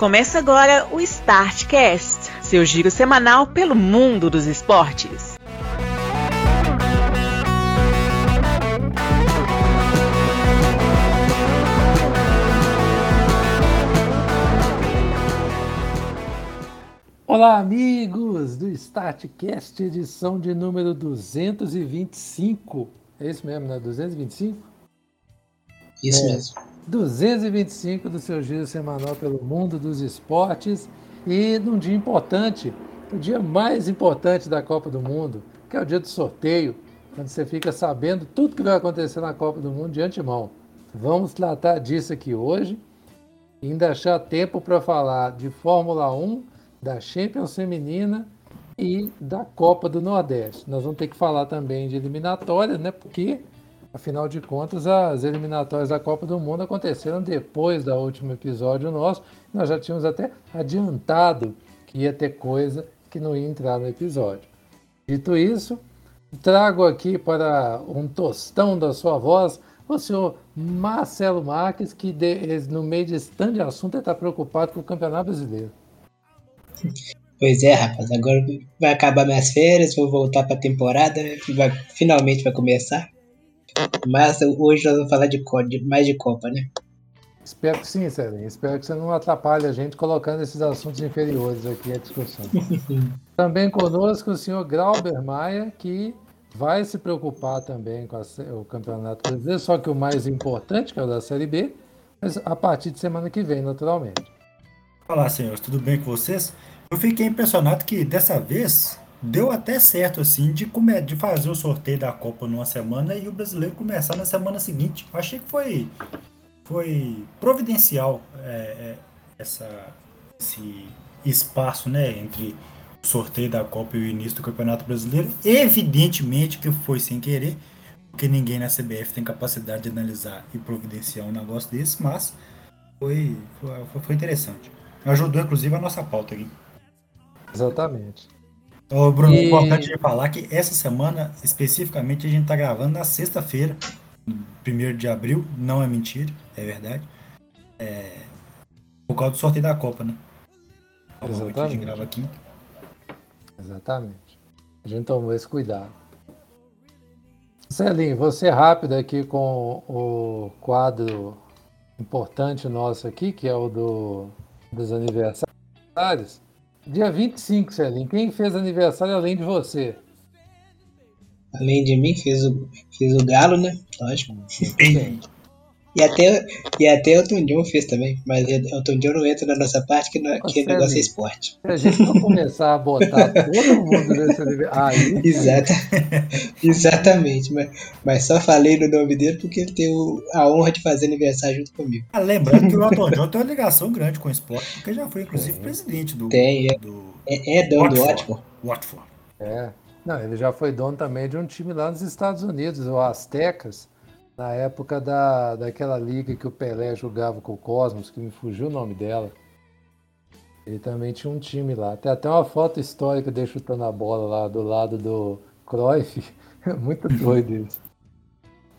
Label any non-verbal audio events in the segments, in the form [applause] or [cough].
Começa agora o Startcast, seu giro semanal pelo mundo dos esportes. Olá, amigos do Startcast, edição de número 225. É isso mesmo, né? 225? Isso é. mesmo. 225 do seu giro semanal pelo mundo dos esportes e num dia importante, o dia mais importante da Copa do Mundo, que é o dia do sorteio, quando você fica sabendo tudo que vai acontecer na Copa do Mundo de antemão. Vamos tratar disso aqui hoje e ainda achar tempo para falar de Fórmula 1, da Champions Feminina e da Copa do Nordeste. Nós vamos ter que falar também de eliminatória, né? Porque Afinal de contas, as eliminatórias da Copa do Mundo aconteceram depois do último episódio nosso. Nós já tínhamos até adiantado que ia ter coisa que não ia entrar no episódio. Dito isso, trago aqui para um tostão da sua voz o senhor Marcelo Marques, que no meio de stand de assunto está preocupado com o Campeonato Brasileiro. Pois é, rapaz, agora vai acabar minhas férias, vou voltar para a temporada, vai, finalmente vai começar. Mas hoje nós vamos falar de, de mais de Copa, né? Espero que sim, Celinho. Espero que você não atrapalhe a gente colocando esses assuntos inferiores aqui à discussão. [laughs] também conosco o senhor Grauber Maia, que vai se preocupar também com a, o Campeonato Brasileiro, só que o mais importante, que é o da Série B, mas a partir de semana que vem, naturalmente. Olá, senhores, tudo bem com vocês? Eu fiquei impressionado que dessa vez deu até certo, assim, de, comer, de fazer o sorteio da Copa numa semana e o brasileiro começar na semana seguinte. Eu achei que foi, foi providencial é, é, essa, esse espaço né, entre o sorteio da Copa e o início do Campeonato Brasileiro. Evidentemente que foi sem querer, porque ninguém na CBF tem capacidade de analisar e providenciar um negócio desse, mas foi, foi, foi interessante. Ajudou, inclusive, a nossa pauta aqui. Exatamente. Ô, Bruno, e... importante de falar que essa semana, especificamente, a gente tá gravando na sexta-feira, 1 de abril, não é mentira, é verdade. É... Por causa do sorteio da Copa, né? Exatamente. A gente grava aqui. Exatamente. A gente tomou esse cuidado. Celinho, você rápido aqui com o quadro importante nosso aqui, que é o do, dos aniversários. Dia 25, Celinho. Quem fez aniversário além de você? Além de mim, fez o, fez o Galo, né? Lógico. E até, e até Elton John fez também, mas Elton John não entra na nossa parte que, não, que o negócio é esporte. Se a gente não começar a botar todo mundo nesse aniversário. [laughs] Exata, exatamente, mas, mas só falei no nome dele porque ele tem o, a honra de fazer aniversário junto comigo. Ah, lembrando que o Elton John tem uma ligação grande com o esporte, porque já foi inclusive presidente do. Tem, é, do, é, é dono do Watford. Watford. É. Não, ele já foi dono também de um time lá nos Estados Unidos, o Aztecas na época da, daquela liga que o Pelé jogava com o Cosmos, que me fugiu o nome dela. Ele também tinha um time lá. Tem até uma foto histórica dele chutando a bola lá do lado do Cruyff. [laughs] Muito doido isso.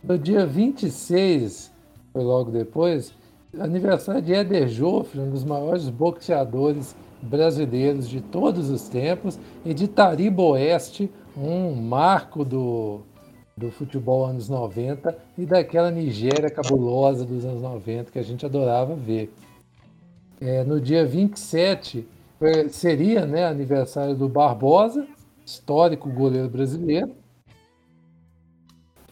No dia 26, foi logo depois, aniversário de Eder Joffre, um dos maiores boxeadores brasileiros de todos os tempos, e de Taribo Oeste, um marco do, do futebol anos 90 e daquela Nigéria cabulosa dos anos 90 que a gente adorava ver. É, no dia 27 é, seria né, aniversário do Barbosa, histórico goleiro brasileiro,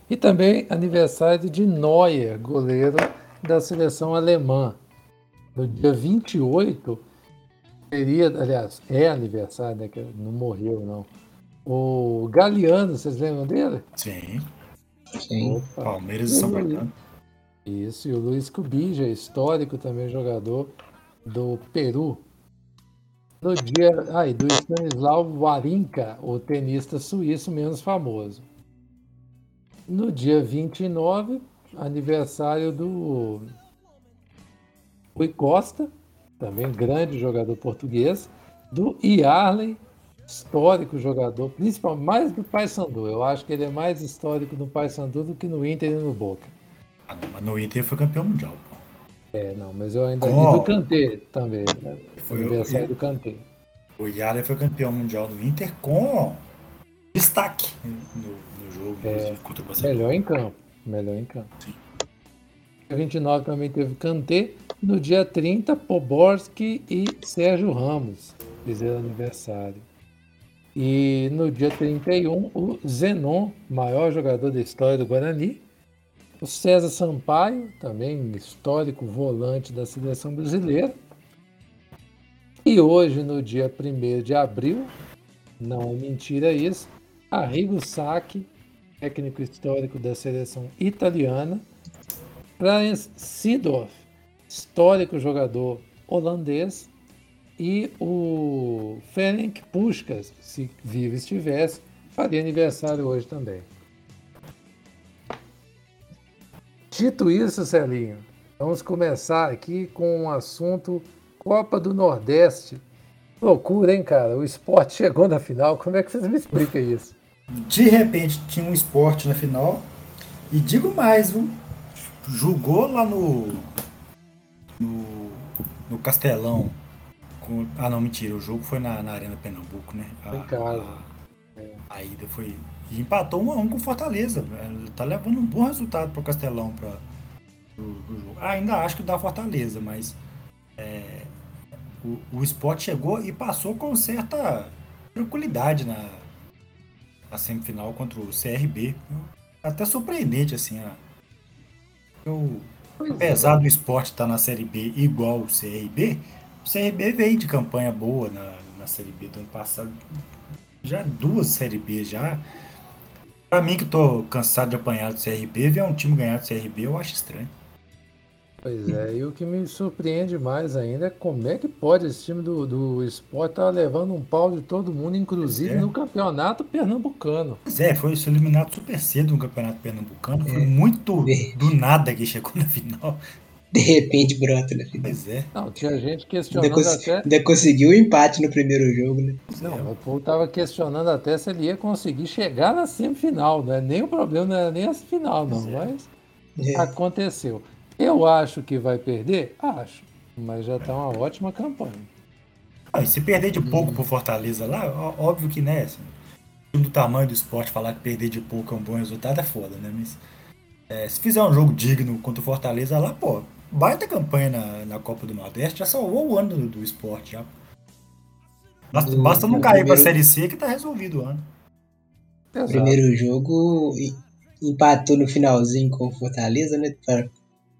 e também aniversário de Neuer, goleiro da seleção alemã. No dia 28 seria, aliás, é aniversário, né, que não morreu não o Galeano, vocês lembram dele? Sim. Sim. Opa. Palmeiras e São Bernardo. Isso, e o Luiz Cubija, histórico também jogador do Peru. No dia. Ah, e do Stanislau Warinka, o tenista suíço menos famoso. No dia 29, aniversário do Rui Costa, também grande jogador português, do Yarley histórico jogador, principalmente mais do Paysandu. Eu acho que ele é mais histórico no Paysandu do que no Inter e no Boca. Ah, não, mas no Inter foi campeão mundial. Pô. É, não, mas eu ainda. Oh. Do Kanté também. Né? Foi o aniversário do Kanté. O Yara foi campeão mundial do Inter com destaque no, no jogo é, contra o Barcelona. Melhor em campo. Melhor em campo. Sim. Dia 29 também teve Kanté. No dia 30, Poborski e Sérgio Ramos fizeram aniversário. E no dia 31, o Zenon, maior jogador da história do Guarani. O César Sampaio, também histórico volante da seleção brasileira. E hoje, no dia 1 de abril, não é mentira isso, Arrigo Sacchi, técnico histórico da seleção italiana, Clarence Seedorf, histórico jogador holandês, e o Ferenc Puskas, se vivo estivesse, faria aniversário hoje também. Dito isso, Celinho, vamos começar aqui com um assunto Copa do Nordeste. Loucura, hein, cara? O esporte chegou na final. Como é que vocês me explicam isso? De repente tinha um esporte na final. E digo mais, viu? Jogou lá no. No, no Castelão. Com, ah, não, mentira. O jogo foi na, na Arena Pernambuco, né? A, em casa. A, é. a ida foi. E empatou um a um com Fortaleza. Tá levando um bom resultado pro Castelão pra, jogo. Ah, ainda acho que dá Fortaleza, mas. É, o, o esporte chegou e passou com certa tranquilidade na, na semifinal contra o CRB. Até surpreendente, assim. A, eu, apesar do esporte estar tá na Série B igual o CRB, o CRB veio de campanha boa na, na Série B do ano passado. Já duas Série B já. Pra mim que tô cansado de apanhar do CRB, ver um time ganhar do CRB eu acho estranho. Pois é, e o que me surpreende mais ainda é como é que pode esse time do, do esporte estar tá levando um pau de todo mundo, inclusive é. no campeonato pernambucano. Pois é, foi eliminado super cedo no campeonato pernambucano, foi é. muito do nada que chegou na final. De repente brota na final. Pois é. Não, tinha gente questionando ainda até. Ainda conseguiu o um empate no primeiro jogo, né? Não, é. o povo estava questionando até se ele ia conseguir chegar na semifinal, não é nem o problema, não era nem essa final, não, é. mas é. aconteceu. Eu acho que vai perder? Acho. Mas já está uma ótima campanha. Ah, e se perder de pouco pro Fortaleza lá, óbvio que, né, assim, do tamanho do esporte, falar que perder de pouco é um bom resultado é foda, né? Mas é, se fizer um jogo digno contra o Fortaleza lá, pô, baita campanha na, na Copa do Nordeste, já salvou o ano do, do esporte já. Basta, basta não cair primeiro... pra Série C que tá resolvido o ano. O primeiro jogo empatou no finalzinho com o Fortaleza, né? Pra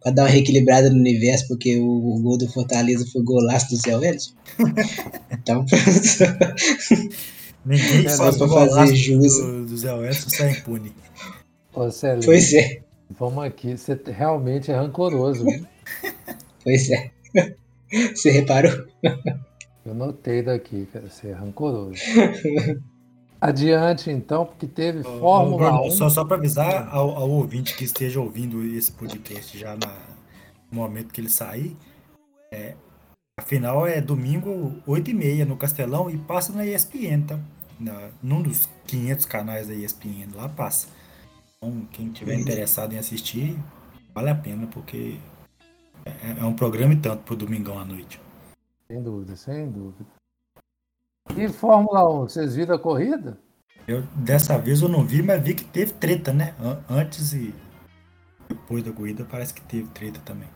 para dar uma reequilibrada no universo, porque o, o, gol do Fortaleza foi golaço do Zé Welles. [laughs] então, [laughs] Ninguém só para fazer jus do, do Zé Welles sai impune. Ô, Célio, pois é. Vamos aqui, você realmente é rancoroso. Pois é. Você reparou? Eu notei daqui, cara, você é rancoroso. Adiante, então, porque teve Fórmula Bruno, 1. Só, só para avisar ao, ao, ouvinte que esteja ouvindo esse podcast já na, no momento que ele sair, é, a final é domingo, 8h30 no Castelão e passa na ESPN, tá? Na, num dos 500 canais da ESPN, lá passa. Então, quem tiver uhum. interessado em assistir, vale a pena, porque é, é um programa e tanto pro domingão à noite. Sem dúvida, sem dúvida. E Fórmula 1, vocês viram a corrida? Eu, dessa vez eu não vi, mas vi que teve treta, né? Antes e depois da corrida parece que teve treta também.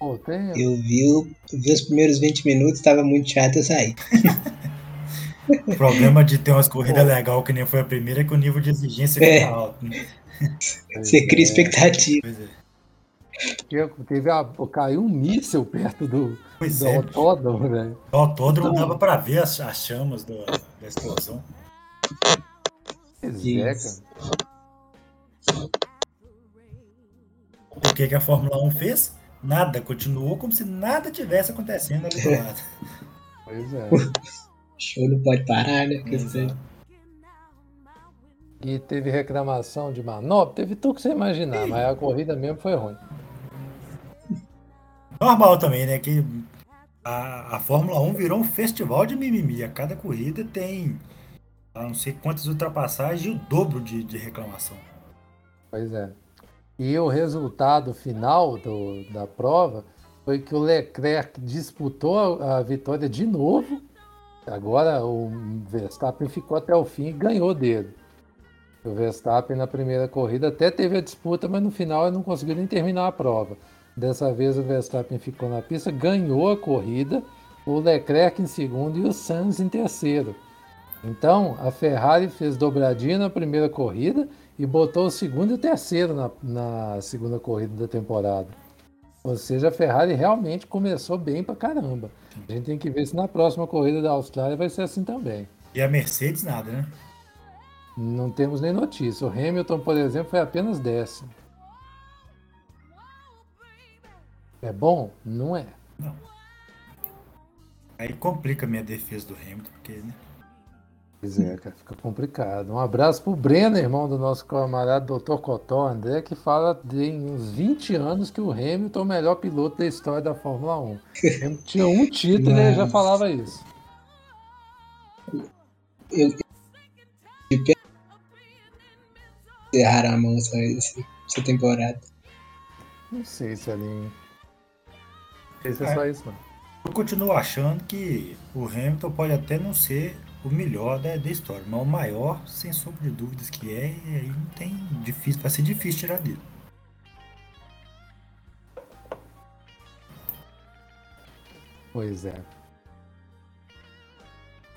Oh, tem... Eu vi, vi os primeiros 20 minutos, estava muito chato eu saí. o [laughs] problema de ter umas corridas legais que nem foi a primeira é que o nível de exigência é. fica alto. Né? Você cria expectativa. Pois é. Teve a, caiu um míssil perto do, pois do é. autódromo, velho. O autódromo então, dava para ver as, as chamas do, da explosão. Pois é, cara. O que, que a Fórmula 1 fez? Nada, continuou como se nada tivesse acontecendo ali do lado. Pois é. Show não pode parar, né? E teve reclamação de manobra, teve tudo que você imaginar, mas a corrida mesmo foi ruim normal também, né? Que a, a Fórmula 1 virou um festival de mimimi. A cada corrida tem a não sei quantas ultrapassagens e o dobro de, de reclamação. Pois é. E o resultado final do, da prova foi que o Leclerc disputou a, a vitória de novo. Agora o Verstappen ficou até o fim e ganhou dele. O Verstappen na primeira corrida até teve a disputa, mas no final ele não conseguiu nem terminar a prova. Dessa vez o Verstappen ficou na pista, ganhou a corrida, o Leclerc em segundo e o Sainz em terceiro. Então a Ferrari fez dobradinha na primeira corrida e botou o segundo e o terceiro na, na segunda corrida da temporada. Ou seja, a Ferrari realmente começou bem pra caramba. A gente tem que ver se na próxima corrida da Austrália vai ser assim também. E a Mercedes nada, né? Não temos nem notícia. O Hamilton, por exemplo, foi apenas décimo. É bom? Não é. Não. Aí complica a minha defesa do Hamilton, porque, né? Pois é, cara, fica complicado. Um abraço pro Breno, irmão do nosso camarada Dr. Cotó André, que fala de uns 20 anos que o Hamilton é o melhor piloto da história da Fórmula 1. Ele tinha um título e ele já falava isso. Eu, eu errar a mão essa, essa temporada. Não sei se é só isso, não. Eu continuo achando que o Hamilton pode até não ser o melhor da, da história, mas o maior, sem sombra de dúvidas que é, e aí não tem difícil, vai ser difícil tirar dele. Pois é.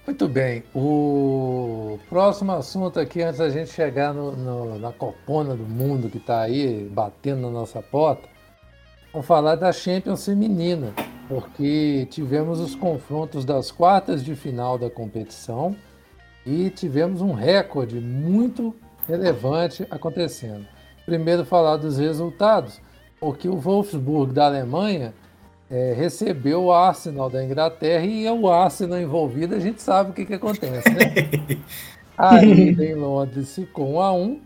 Muito bem. O próximo assunto aqui, antes da gente chegar no, no, na copona do mundo que está aí batendo na nossa porta, vamos falar da Champions feminina porque tivemos os confrontos das quartas de final da competição e tivemos um recorde muito relevante acontecendo. Primeiro, falar dos resultados, porque o Wolfsburg da Alemanha é, recebeu o Arsenal da Inglaterra e é o Arsenal envolvido, a gente sabe o que, que acontece. Né? [laughs] Aí em Londres ficou 1 a 1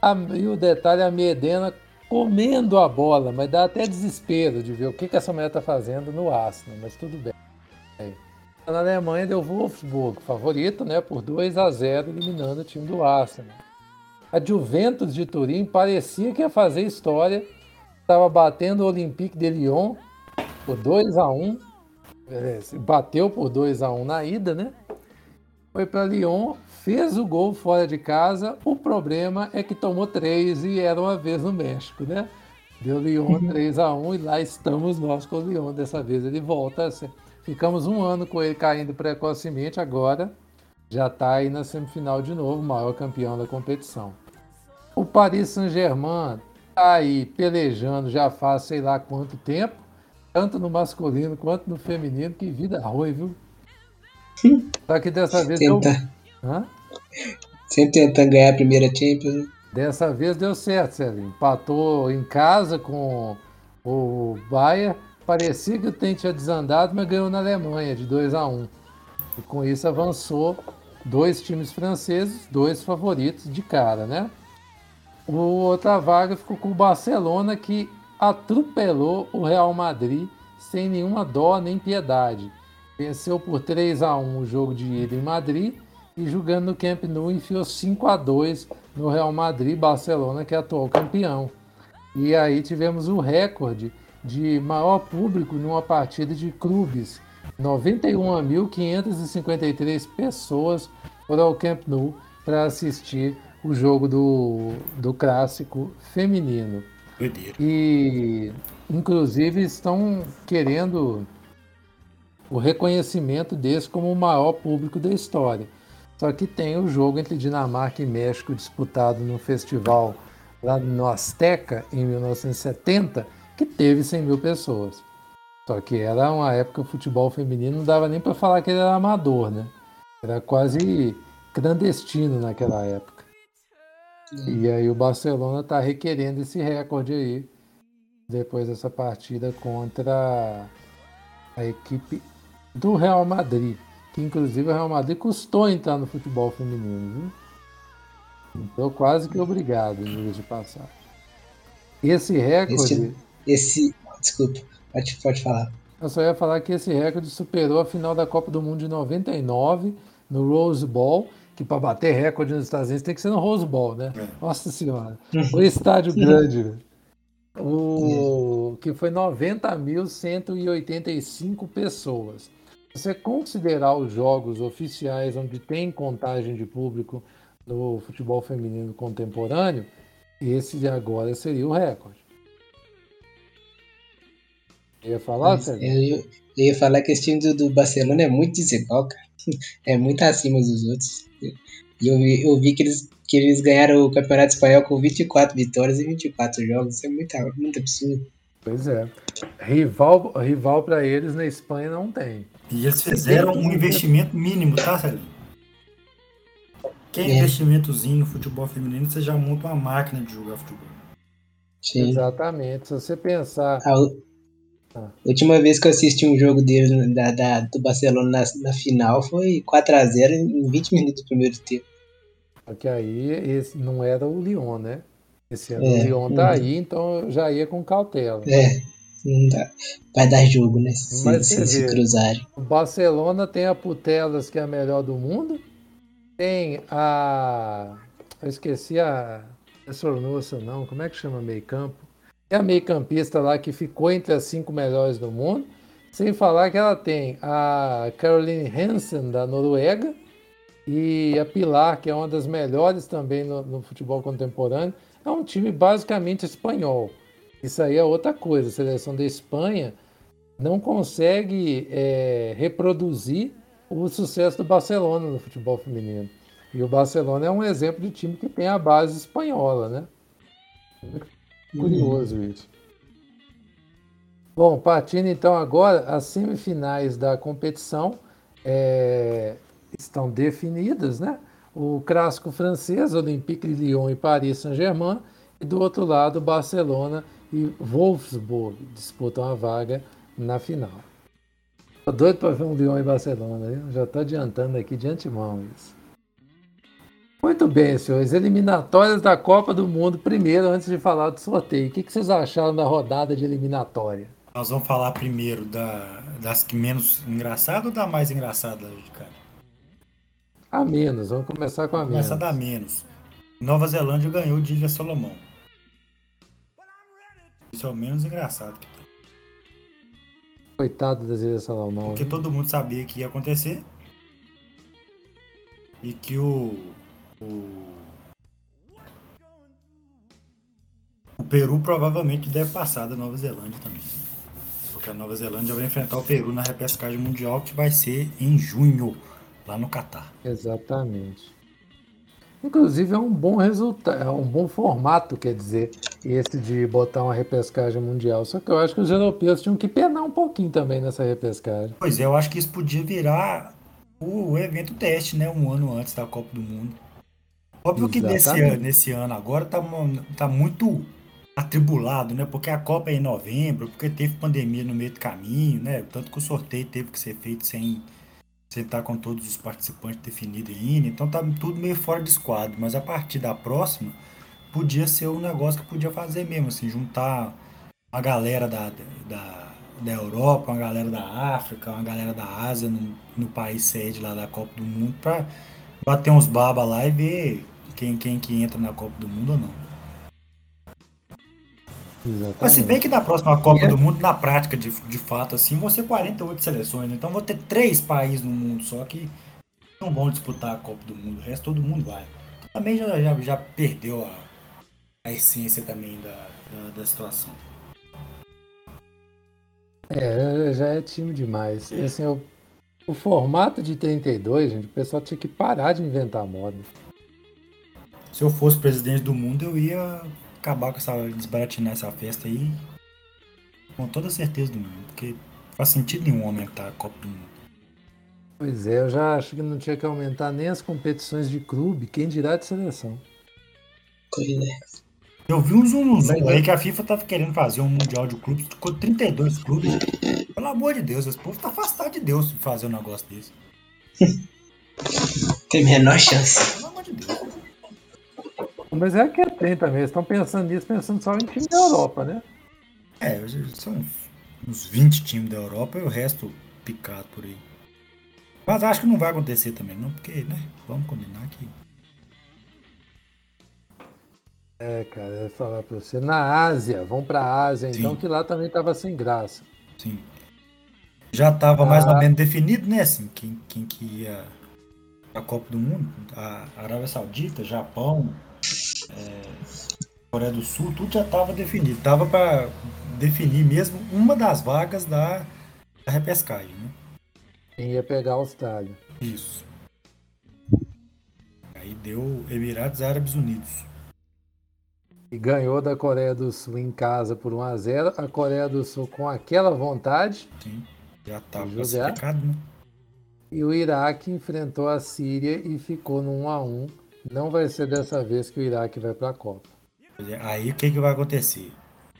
a, e o detalhe, a Medena comendo a bola, mas dá até desespero de ver o que, que essa mulher está fazendo no Arsenal, mas tudo bem. Na Alemanha deu Wolfsburg, favorito, né, por 2 a 0, eliminando o time do Arsenal. A Juventus de Turim parecia que ia fazer história, estava batendo o Olympique de Lyon por 2 a 1, bateu por 2 a 1 na ida, né? Foi para Lyon, fez o gol fora de casa. O problema é que tomou três e era uma vez no México, né? Deu Lyon 3 a 1 e lá estamos nós com o Lyon. Dessa vez ele volta. Ficamos um ano com ele caindo precocemente, agora já está aí na semifinal de novo, maior campeão da competição. O Paris Saint-Germain está aí pelejando já faz sei lá quanto tempo, tanto no masculino quanto no feminino. Que vida ruim, viu? Só que dessa vez deu. Hã? Sempre tentando ganhar a primeira Champions. Dessa vez deu certo, Celinho. Empatou em casa com o Bayern. Parecia que o trem tinha desandado, mas ganhou na Alemanha de 2 a 1 E com isso avançou dois times franceses, dois favoritos de cara, né? O outra vaga ficou com o Barcelona que atropelou o Real Madrid sem nenhuma dó nem piedade. Venceu por 3 a 1 o jogo de ida em Madrid e jogando no Camp Nou enfiou 5 a 2 no Real Madrid, Barcelona, que é atual campeão. E aí tivemos o recorde de maior público numa partida de clubes. 91.553 pessoas foram ao Camp Nou para assistir o jogo do, do clássico feminino. E inclusive estão querendo o reconhecimento desse como o maior público da história. Só que tem o jogo entre Dinamarca e México disputado no festival lá no Azteca em 1970, que teve 100 mil pessoas. Só que era uma época o futebol feminino não dava nem para falar que ele era amador, né? Era quase clandestino naquela época. E aí o Barcelona está requerendo esse recorde aí depois dessa partida contra a equipe do Real Madrid que inclusive o Real Madrid custou entrar no futebol feminino, viu? Então quase que obrigado, em de passar. Esse recorde. Esse, esse, desculpa, pode, pode falar. Eu só ia falar que esse recorde superou a final da Copa do Mundo de 99 no Rose Bowl, que para bater recorde nos Estados Unidos tem que ser no Rose Bowl, né? É. Nossa Senhora. O estádio grande, o que foi 90.185 pessoas. Se você considerar os jogos oficiais onde tem contagem de público no futebol feminino contemporâneo, esse de agora seria o recorde. Eu ia falar, Sérgio? Eu, ia- eu ia falar que esse time do, do Barcelona é muito desigual, cara. [laughs] É muito acima dos outros. E eu, vi- eu vi que eles, que eles ganharam o Campeonato Espanhol com 24 vitórias e 24 jogos. Isso é muito, muito absurdo. Pois é. Rival, rival para eles na Espanha não tem. E eles fizeram um investimento mínimo, tá, Celinho? Quem é investimentozinho no futebol feminino, você já monta uma máquina de jogar futebol. Sim. Exatamente. Se você pensar. A Ah. última vez que eu assisti um jogo deles da, da- do Barcelona na, na final foi 4x0 em 20 minutos do primeiro tempo. Porque aí esse não era o Lyon, né? Esse ano É, o Lyon tá uhum. aí, então eu já ia com cautela. É, não dá. Vai dar jogo, né? Se, Mas se, se cruzarem. O Barcelona tem a Putelas, que é a melhor do mundo. Tem a. Eu esqueci a. É Sornosa, não. Como é que chama meio campo? É a meio campista lá que ficou entre as cinco melhores do mundo. Sem falar que ela tem a Caroline Hansen, da Noruega, e a Pilar, que é uma das melhores também no, no futebol contemporâneo. É um time basicamente espanhol. Isso aí é outra coisa. A seleção da Espanha não consegue é, reproduzir o sucesso do Barcelona no futebol feminino. E o Barcelona é um exemplo de time que tem a base espanhola, né? Curioso isso. Bom, partindo então agora, as semifinais da competição é, estão definidas, né? O clássico francês, Olympique de Lyon e Paris Saint-Germain, e do outro lado, Barcelona e Wolfsburg disputam a vaga na final. Tô doido para ver um Lyon e Barcelona, viu? já estou adiantando aqui de antemão isso. Muito bem, senhores. Eliminatórias da Copa do Mundo. Primeiro, antes de falar do sorteio, o que, que vocês acharam da rodada de eliminatória? Nós vamos falar primeiro da, das que menos engraçada ou da mais engraçada, cara? A menos, vamos começar com a menos. Começa da menos. Nova Zelândia ganhou de Ilha Solomão. Isso é o menos engraçado que tem. Coitado das Ilhas Salomão. Porque todo mundo sabia que ia acontecer. E que o. O, o Peru provavelmente deve passar da Nova Zelândia também. Porque a Nova Zelândia vai enfrentar o Peru na repescagem mundial que vai ser em junho, lá no Catar. Exatamente. Inclusive é um bom resultado, é um bom formato, quer dizer, esse de botar uma repescagem mundial. Só que eu acho que os europeus tinham que penar um pouquinho também nessa repescagem. Pois é, eu acho que isso podia virar o evento teste, né? Um ano antes da Copa do Mundo. Óbvio que nesse ano, nesse ano agora tá, tá muito atribulado, né? Porque a Copa é em novembro, porque teve pandemia no meio do caminho, né? Tanto que o sorteio teve que ser feito sem sem estar com todos os participantes definidos ainda. Então tá tudo meio fora de esquadro. Mas a partir da próxima, podia ser um negócio que podia fazer mesmo, assim, juntar uma galera da, da, da Europa, uma galera da África, uma galera da Ásia no, no país sede lá da Copa do Mundo pra bater uns baba lá e ver quem, quem que entra na Copa do Mundo ou não. Mas se bem Exatamente. que na próxima Copa É. do Mundo, na prática, de, de fato, assim, vão ser 48 seleções. né? Então vou ter três países no mundo só que não vão disputar a Copa do Mundo. O resto todo mundo vai. Também já, já, já perdeu a, a essência também da, da, da situação. É, já é time demais. E, assim, o, o formato de 32, gente, o pessoal tinha que parar de inventar moda. Se eu fosse presidente do mundo, eu ia acabar com essa. desbaratinar essa festa aí. Com toda certeza do mundo. Porque não faz sentido nenhum aumentar a Copa do Mundo. Pois é, eu já acho que não tinha que aumentar nem as competições de clube, quem dirá de seleção. Pois é. Eu vi um zoom zoom aí que a FIFA tava querendo fazer um Mundial de Clubes com 32 clubes. Pelo amor de Deus, esse povo tá afastado de Deus de fazer um negócio desse. [laughs] Tem menor chance. Pelo amor de Deus. Mas é que tem também, eles estão pensando nisso, pensando só em time da Europa, né? É, são uns, uns 20 times da Europa e o resto picado por aí. Mas acho que não vai acontecer também, não, porque, né? Vamos combinar que. É, cara, eu ia falar pra você. Na Ásia, vão pra Ásia, então, Sim. que lá também tava sem graça. Sim. Já mais Ah. ou menos definido, né? Assim, quem, quem que ia a Copa do Mundo. A Arábia Saudita, Japão, é, Coreia do Sul, tudo já estava definido. Tava para definir mesmo uma das vagas da, da repescagem, né? Quem ia pegar a Austrália. Isso. Aí deu Emirados Árabes Unidos. E ganhou da Coreia do Sul em casa por 1 a 0 A Coreia do Sul com aquela vontade. Sim. Já estava classificado, né? E o Iraque enfrentou a Síria e ficou no 1 a 1 Não vai ser dessa vez que o Iraque vai para a Copa. Aí o que, que vai acontecer?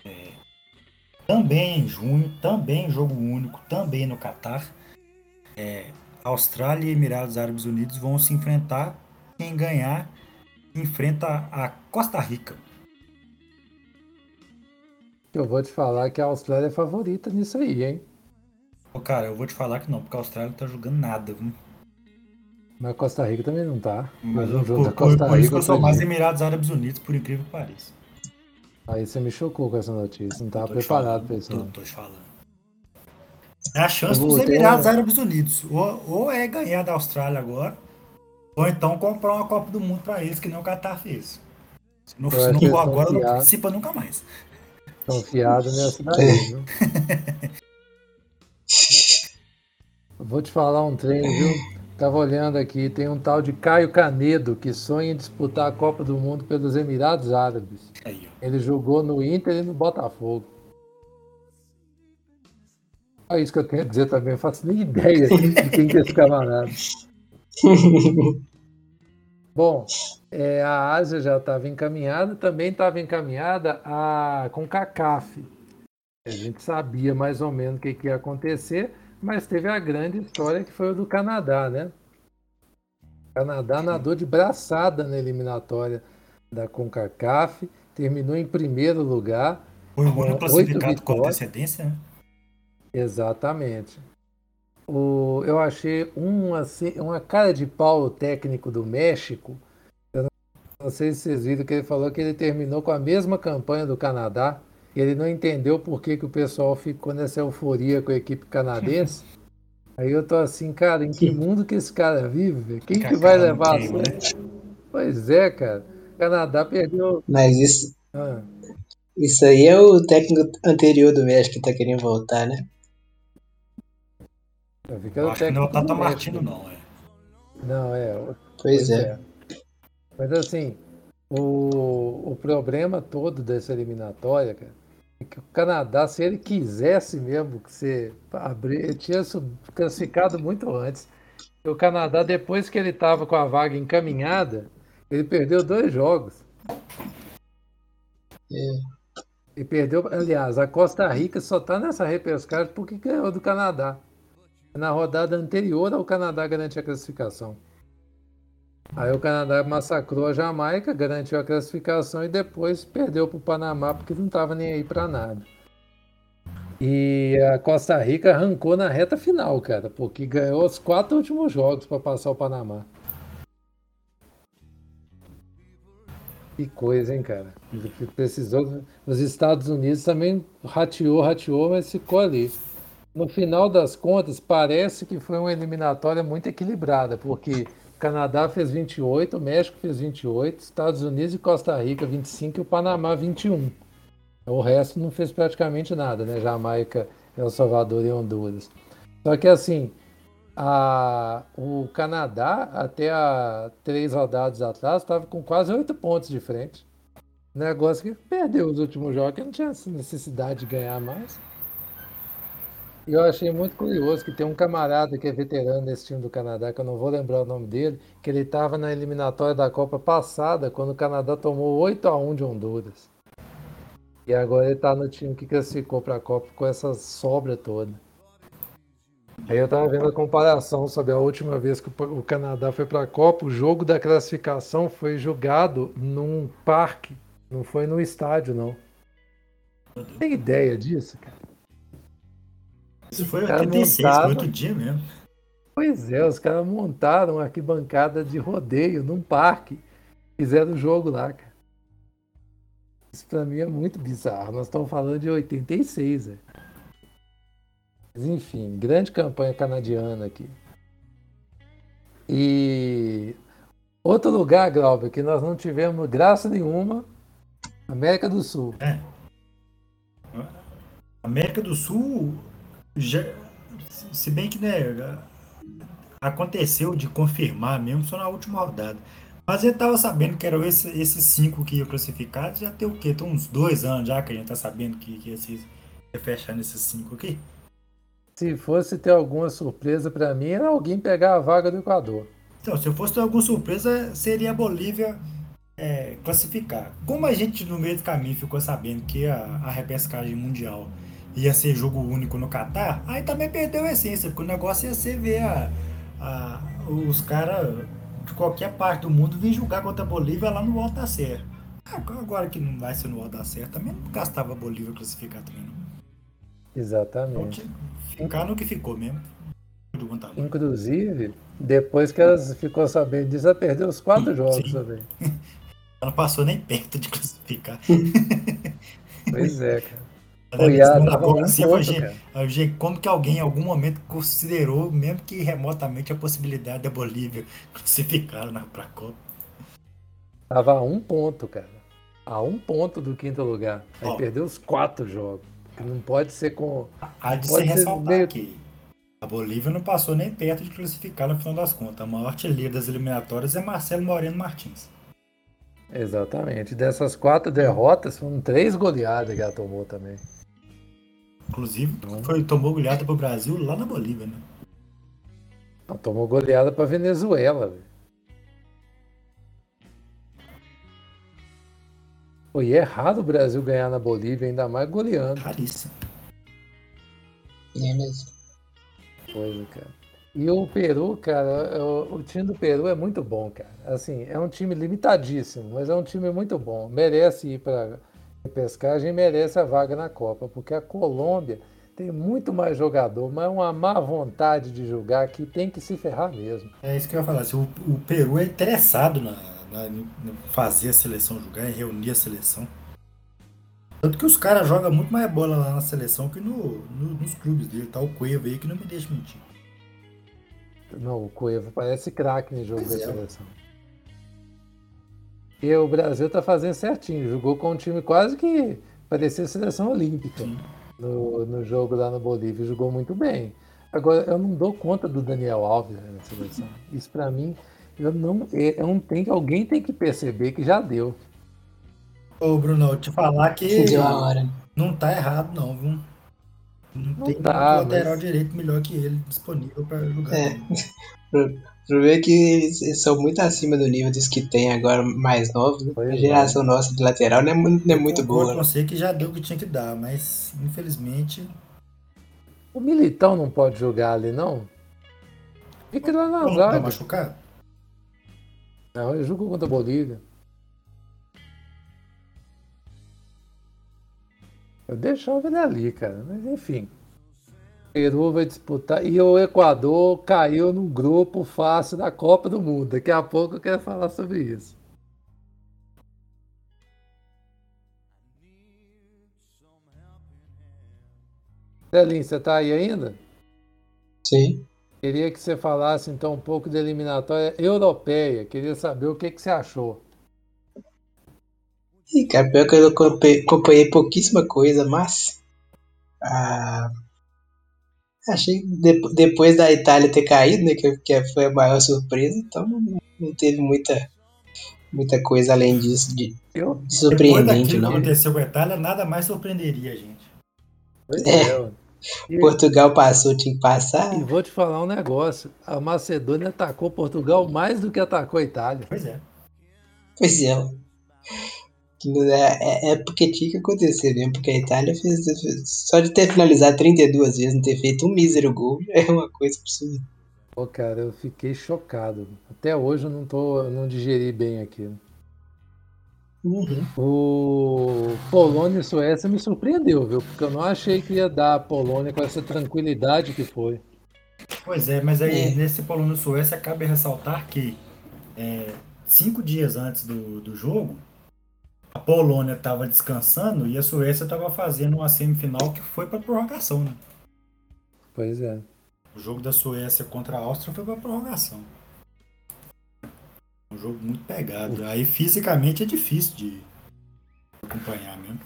É, também em junho, também jogo único, também no Catar, é, Austrália e Emirados Árabes Unidos vão se enfrentar. Quem ganhar enfrenta a Costa Rica. Eu vou te falar que a Austrália é favorita nisso aí, hein? Ô, cara, eu vou te falar que não, porque a Austrália não tá jogando nada. Viu? Mas Costa Rica também não tá. Mas um jogo da por, por, Costa por isso Rica. que eu sou mais. Emirados Árabes Unidos, por incrível que pareça. Aí você me chocou com essa notícia. Não te preparado para isso. tô, tô te falando. É a chance dos Emirados a- Árabes Unidos. Ou, ou é ganhar da Austrália agora, ou então comprar uma Copa do Mundo pra eles, que nem o Qatar fez. Se não, se for agora, não participa nunca mais. Confiado nessa [laughs] daí, viu? [laughs] Vou te falar um trem, viu? Tava olhando aqui, tem um tal de Caio Canedo que sonha em disputar a Copa do Mundo pelos Emirados Árabes. Ele jogou no Inter e no Botafogo. É isso que eu tenho a dizer também, eu faço nem ideia de quem que é esse camarada. [laughs] Bom, é, a Ásia já estava encaminhada, também estava encaminhada a com CACAF. A gente sabia mais ou menos o que, que ia acontecer, mas teve a grande história que foi o do Canadá, né? O Canadá nadou de braçada na eliminatória da CONCACAF, terminou em primeiro lugar. Foi o Com único oito classificado com antecedência, né? Exatamente. O, eu achei um, assim, uma cara de pau o técnico do México. Eu não, não sei se vocês viram que ele falou que ele terminou com a mesma campanha do Canadá. E ele não entendeu por que, que o pessoal ficou nessa euforia com a equipe canadense. [laughs] Aí eu tô assim, cara, em que mundo que esse cara vive? Quem que vai levar a sério? Pois é, cara. O Canadá perdeu. Mas isso, Ah, isso aí é o técnico anterior do México que tá querendo voltar, né? o acho que não é o Tata. Martino, não. É. Não, é. o- Pois é. Mas assim, o, o problema todo dessa eliminatória, cara, é que o Canadá, se ele quisesse mesmo que você abrir, ele tinha classificado muito antes. O Canadá, depois que ele estava com a vaga encaminhada, ele perdeu dois jogos. É. E perdeu, aliás, a Costa Rica só está nessa repescagem porque ganhou do Canadá. Na rodada anterior ao Canadá garantir a classificação. Aí o Canadá massacrou a Jamaica, garantiu a classificação e depois perdeu para o Panamá porque não estava nem aí para nada. E a Costa Rica arrancou na reta final, cara, porque ganhou os quatro últimos jogos para passar o Panamá. Que coisa, hein, cara? Precisou. Os Estados Unidos também rateou, rateou, mas ficou ali. No final das contas, parece que foi uma eliminatória muito equilibrada, porque Canadá fez 28, o México fez 28, Estados Unidos e Costa Rica 25 e o Panamá 21. O resto não fez praticamente nada, né? Jamaica, El Salvador e Honduras. Só que assim, a- o Canadá, até há três rodadas atrás, estava com quase oito pontos de frente. Negócio que perdeu os últimos jogos, não tinha necessidade de ganhar mais. E eu achei muito curioso que tem um camarada que é veterano nesse time do Canadá, que eu não vou lembrar o nome dele, que ele estava na eliminatória da Copa passada, quando o Canadá tomou 8 a 1 de Honduras. E agora ele está no time que classificou para a Copa com essa sobra toda. Aí eu estava vendo a comparação sobre a última vez que o Canadá foi para a Copa, o jogo da classificação foi jogado num parque, não foi no estádio, não. Tem ideia disso, cara? Isso foi Cara, 86, montava. foi outro dia mesmo. Pois é, os caras montaram uma arquibancada de rodeio num parque. Fizeram o jogo lá, cara. Isso pra mim é muito bizarro. Nós estamos falando de 86, velho. Mas enfim, grande campanha canadiana aqui. E outro lugar, Glauber, que nós não tivemos graça nenhuma, América do Sul. É. América do Sul, já, se bem que né, aconteceu de confirmar mesmo só na última rodada. Mas ele tava sabendo que eram esses, esses cinco que iam classificados, já tem o quê? Tem uns dois anos já que a gente tá sabendo que, que ia fechar nesses cinco aqui. Se fosse ter alguma surpresa para mim, era alguém pegar a vaga do Equador. Então, se eu fosse ter alguma surpresa, seria a Bolívia é, classificar. Como a gente no meio do caminho ficou sabendo que a, a repescagem mundial ia ser jogo único no Catar, aí também perdeu a essência, porque o negócio ia ser ver a, a, os caras de qualquer parte do mundo vir jogar contra a Bolívia lá no Alto da Serra. Agora que não vai ser no Serra, também não gastava a Bolívia classificar também não. Exatamente. Então, ficar no que ficou mesmo. Inclusive, depois que elas ficou sabendo disso, ela perdeu os quatro jogos Sim. também. [laughs] Ela não passou nem perto de classificar. [laughs] pois é, cara. Assim, ponto, como que alguém em algum momento considerou, mesmo que remotamente, a possibilidade da Bolívia [laughs] classificar na, pra Copa? Tava a um ponto, cara. A um ponto do quinto lugar. Aí Ó, perdeu os quatro jogos. Não pode ser com. Há de se ressaltar meio... que a Bolívia não passou nem perto de classificar no final das contas. A maior artilheiro das eliminatórias é Marcelo Moreno Martins. Exatamente. Dessas quatro derrotas, foram três goleadas que ela tomou também. Inclusive, foi, tomou goleada para o Brasil lá na Bolívia, né? Ela tomou goleada para Venezuela. Véio. Foi é raro o Brasil ganhar na Bolívia, ainda mais goleando. Raríssimo. É mesmo. Coisa, cara. E o Peru, cara, o, o, time do Peru é muito bom, cara. Assim, é um time limitadíssimo, mas é um time muito bom. Merece ir para pescagem, merece a vaga na Copa, porque a Colômbia tem muito mais jogador, mas é uma má vontade de jogar que tem que se ferrar mesmo. É isso que eu ia falar. o, o Peru é interessado na, na, em fazer a seleção jogar, em reunir a seleção. Tanto que os caras jogam muito mais bola lá na seleção que no, no, nos clubes dele. Tá o Cueva aí que não me deixa mentir. Não, o Cueva parece craque em jogo pois da é. seleção. E o Brasil tá fazendo certinho. Jogou com um time quase que parecia seleção olímpica no, no jogo lá no Bolívia. Jogou muito bem. Agora, eu não dou conta do Daniel Alves na seleção. Isso para mim, eu não, eu não tenho, alguém tem que perceber que já deu. Ô, Bruno, te falar que não tá errado, não, viu? Não, não tem dá, um lateral mas... direito melhor que ele disponível para jogar. É. [laughs] Pro ver que eles são muito acima do nível dos que tem agora mais novos. Né? A geração é. nossa de lateral não é muito, não é muito boa. Eu né? sei que já deu o que tinha que dar, mas infelizmente. O Militão não pode jogar ali, não? Fica lá na zaga. Tá machucado? Não, ele jogou contra a Bolívia. Eu deixava ele ali, cara. Mas enfim. Peru vai disputar. E o Equador caiu no grupo fácil da Copa do Mundo. Daqui a pouco eu quero falar sobre isso. Celinho, você está aí ainda? Sim. Queria que você falasse então um pouco da eliminatória europeia. Queria saber o que, que você achou. E, cara, pior que eu acompanhei pouquíssima coisa, mas. Ah, achei que depois da Itália ter caído, né? Que, que foi a maior surpresa, então não, não teve muita, muita coisa além disso de, de surpreendente, não. que aconteceu com a Itália, nada mais surpreenderia a gente. Pois é. é. Portugal passou, tinha que passar. E vou te falar um negócio: a Macedônia atacou Portugal mais do que atacou a Itália. Pois é. Pois é. É, é, é porque tinha que acontecer mesmo, porque a Itália fez, fez, Só de ter finalizado 32 vezes, não ter feito um mísero gol, [laughs] é uma coisa absurda. Pô, cara, eu fiquei chocado. Até hoje eu não, tô, não digeri bem aquilo. Uhum. O Polônia e Suécia me surpreendeu, viu? Porque eu não achei que ia dar a Polônia com essa tranquilidade que foi. Pois é, mas aí é. nesse Polônia-Suécia cabe ressaltar que é, cinco dias antes do, do jogo, a Polônia estava descansando e a Suécia estava fazendo uma semifinal que foi para prorrogação, né? Pois é. O jogo da Suécia contra a Áustria foi para prorrogação. Um jogo muito pegado. Aí fisicamente é difícil de acompanhar mesmo.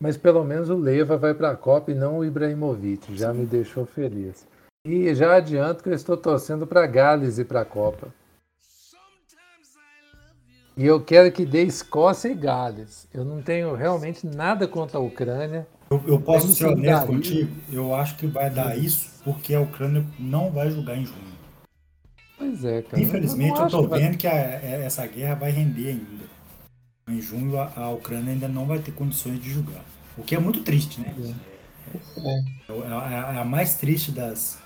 Mas pelo menos o Leva vai para a Copa e não o Ibrahimovic. Já me deixou feliz. E já adianto que eu estou torcendo para Gales e para a Copa. E eu quero que dê Escócia e Gales. Eu não tenho realmente nada contra a Ucrânia. Eu, eu posso ser honesto contigo? Eu acho que vai dar isso porque a Ucrânia não vai jogar em junho. Pois é, cara. Infelizmente, eu, tô vendo vai... que a, essa guerra vai render ainda. Em junho, a, a, Ucrânia ainda não vai ter condições de jogar. O que é muito triste, né? É, é, é, é a mais triste das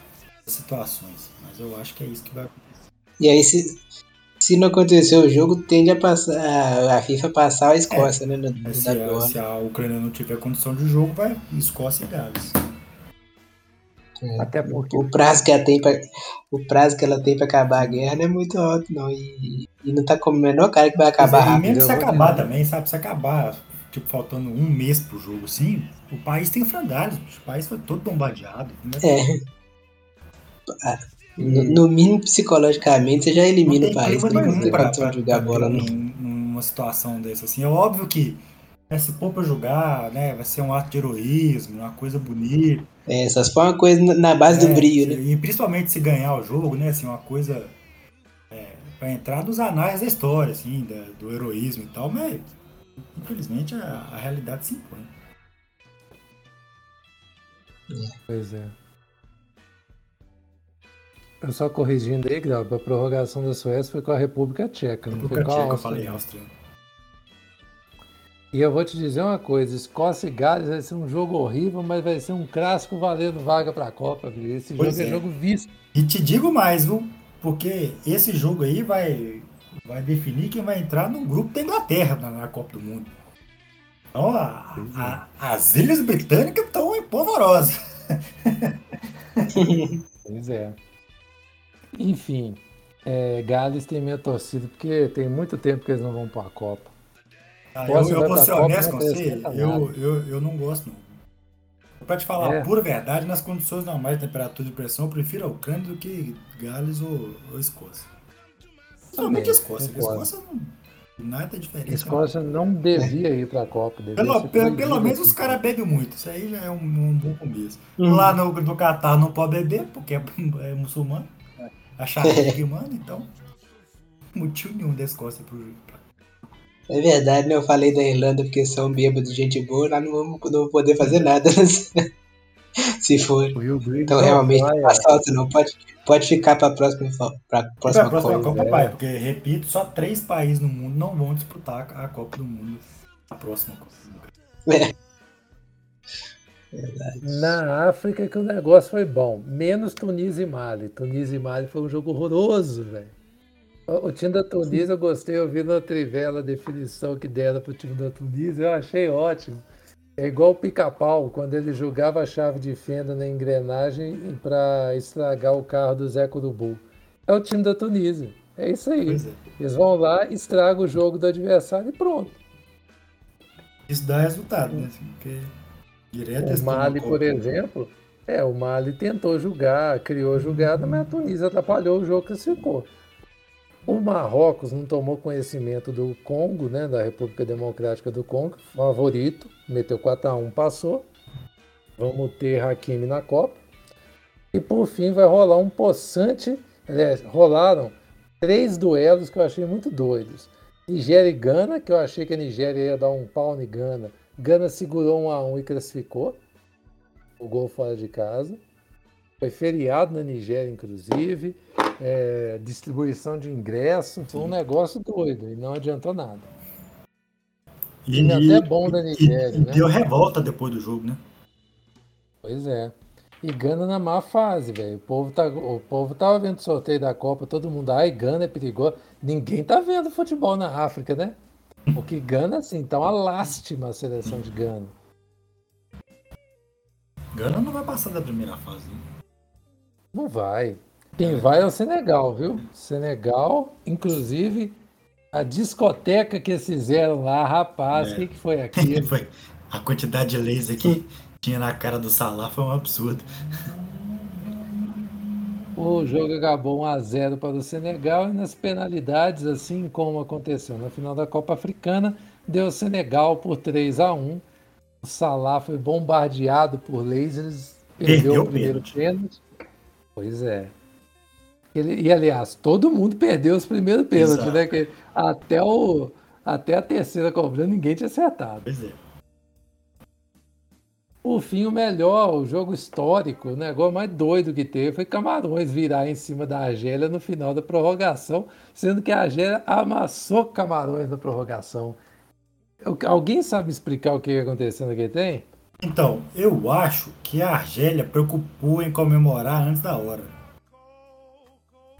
situações. Mas eu acho que é isso que vai acontecer. E aí, se, se não acontecer o jogo, tende a passar a FIFA passar a Escócia, é, né? No, se, a, se, a, Ucrânia não tiver condição de jogo, vai Escócia e Gales. É, Até porque o prazo que ela tem para o prazo que ela tem para acabar a guerra não é muito alto não e, e não tá como o menor cara que vai acabar é, rápido. mesmo se acabar também, sabe, se acabar tipo faltando um mês pro jogo assim, o país tem frangalhos, o país foi todo bombardeado. Né? É. No, no, mínimo psicologicamente você já elimina o país, não tem condição de jogar bola não. Numa situação dessa assim, é óbvio que né, se pôr pra jogar, né, vai ser um ato de heroísmo, uma coisa bonita. É, só se for uma coisa na base é, do brilho, né? E principalmente se ganhar o jogo, né, assim, uma coisa é, pra entrar nos anais da história, assim, da, do heroísmo e tal, mas infelizmente a, a realidade se impõe. Pois é. Eu só corrigindo aí, Grau, a prorrogação da Suécia foi com a República Tcheca, não foi com a Áustria. Eu falei Áustria. E eu vou te dizer uma coisa, Escócia e Gales vai ser um jogo horrível, mas vai ser um clássico valendo vaga para a Copa, viu? Esse pois jogo é. é. jogo visto. E te digo mais, viu? Porque esse jogo aí vai, vai definir quem vai entrar no grupo da Inglaterra na, na Copa do Mundo. Então, a, a, as Ilhas Britânicas estão polvorosas. [laughs] pois é. Enfim, é, Gales tem minha torcida, porque tem muito tempo que eles não vão para a Copa. Ah, eu, eu vou ser honesto com você, eu, eu, eu não gosto não. Pra te falar é. a pura verdade, nas condições normais de temperatura e pressão, eu prefiro a Ucrânia do que Gales ou, ou Escócia. Somente Escócia. Escócia não, nada diferente. Escócia não, não devia ir pra Copa. Pelo, pelo, pelo menos os caras bebem muito. Isso aí já é um, um bom começo. Uhum. Lá no, no Catar não pode beber, porque é, é muçulmano. A Sharia [laughs] que manda, então. Motivo nenhum da Escócia pro, é verdade, né? Eu falei da Irlanda porque são bêbados de gente boa, lá não vamos, não poder fazer nada. Né? [laughs] Se for. Então realmente não faz falta, não. Pode, pode ficar para a próxima, pra próxima, pra próxima Copa, pai, porque, repito, só três países no mundo não vão disputar a Copa do Mundo. A próxima Copa. É. Verdade. Na África que o negócio foi bom. Menos Tunísia e Mali. Tunísia e Mali foi um jogo horroroso, velho. O time da Tunísia, eu gostei, eu vi na Trivela a definição que deram para o time da Tunísia, eu achei ótimo. É igual o pica-pau, quando ele jogava a chave de fenda na engrenagem para estragar o carro do Zé Curubu. É o time da Tunísia. É isso aí. É. Eles vão lá, estragam o jogo do adversário e pronto. Isso dá resultado, né? Assim, porque direto o Mali, por exemplo, é, o Mali tentou jogar, criou jogada, mas a Tunísia atrapalhou o jogo que ficou. O Marrocos não tomou conhecimento do Congo, né, da República Democrática do Congo, favorito, meteu 4 a 1 passou. Vamos ter Hakimi na Copa. E por fim vai rolar um possante. Aliás, rolaram três duelos que eu achei muito doidos. Nigéria e Gana, que eu achei que a Nigéria ia dar um pau em Gana. Gana segurou um a um e classificou. O gol fora de casa. Foi feriado na Nigéria, inclusive é, distribuição de ingresso, foi um negócio doido e não adiantou nada. E, e até bom da Nigéria, e, né? Deu revolta depois do jogo, né? Pois é. E Gana na má fase, velho. O povo, tá, o povo tava vendo o sorteio da Copa, todo mundo, ai, Gana é perigoso. Ninguém tá vendo futebol na África, né? Porque Gana, assim, tá uma lástima a seleção de Gana. Gana não vai passar da primeira fase. Né? Não vai. Quem vai é o Senegal, viu? Senegal, inclusive, a discoteca que eles fizeram lá, rapaz, o é. que, que foi [laughs] aquilo? foi. A quantidade de laser que tinha na cara do Salah foi um absurdo. O jogo acabou 1 a 0 para o Senegal e nas penalidades, assim como aconteceu na final da Copa Africana, deu Senegal por 3 a 1. O Salah foi bombardeado por lasers, perdeu, perdeu o primeiro pênalti. Pois é. Ele, e aliás, todo mundo perdeu os primeiros pênaltis, né? Que até, o, até a terceira cobrando ninguém tinha acertado. Pois é. Por fim, o melhor, o jogo histórico, o negócio mais doido que teve foi Camarões virar em cima da Argélia no final da prorrogação, sendo que a Argélia amassou Camarões na prorrogação. Alguém sabe explicar o que aconteceu naquele tem? Então, eu acho que a Argélia preocupou em comemorar antes da hora.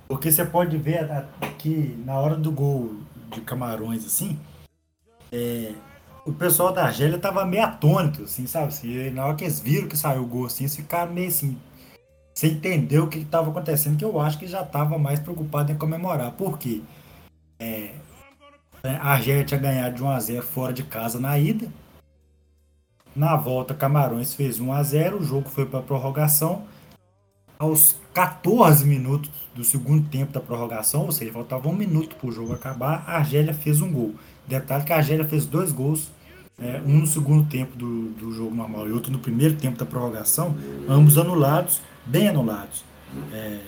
Porque você pode ver que na hora do gol de Camarões, assim, é, o pessoal da Argélia tava meio atônito, assim, sabe? Assim, na hora que eles viram que saiu o gol, assim, eles ficaram meio assim, sem entender o que estava acontecendo, que eu acho que já estava mais preocupado em comemorar. Por quê? É, a Argélia tinha ganhado de 1 a 0 fora de casa na ida. Na volta, Camarões fez 1 a 0 o jogo foi para prorrogação. Aos 14 minutos do segundo tempo da prorrogação, ou seja, faltava um minuto para o jogo acabar, a Argélia fez um gol. Detalhe que a Argélia fez dois gols, é, um no segundo tempo do, do jogo normal e outro no primeiro tempo da prorrogação, ambos anulados, bem anulados. É,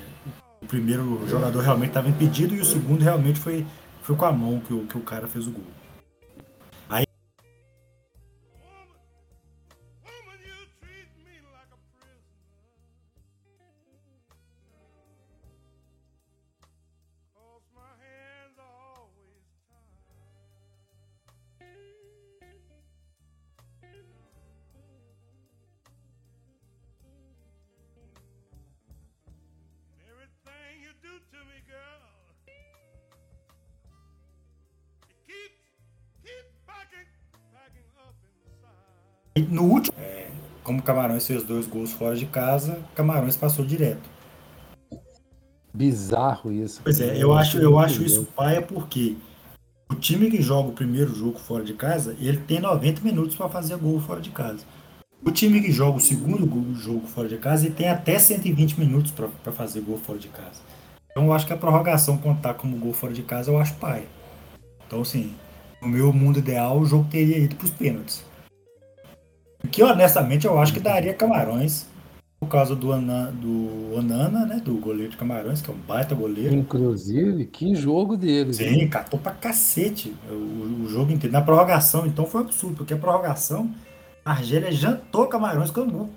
o primeiro jogador realmente estava impedido e o segundo realmente foi, foi com a mão que o, que o cara fez o gol. Camarões fez dois gols fora de casa, Camarões passou direto. Bizarro isso. Pois é, eu acho, eu acho isso paia porque o time que joga o primeiro jogo fora de casa, ele tem 90 minutos para fazer gol fora de casa. O time que joga o segundo jogo fora de casa, ele tem até 120 minutos para fazer gol fora de casa. Então eu acho que a prorrogação contar como gol fora de casa, eu acho paia. Então, assim, no meu mundo ideal, o jogo teria ido para os pênaltis. Que honestamente eu acho que daria Camarões. Por causa do, Ana, do Onana, né? Do goleiro de Camarões, que é um baita goleiro. Inclusive, que jogo dele. Sim, né? catou pra cacete o, o, jogo inteiro. Na prorrogação, então foi absurdo, porque a prorrogação, a Argélia jantou Camarões com gol.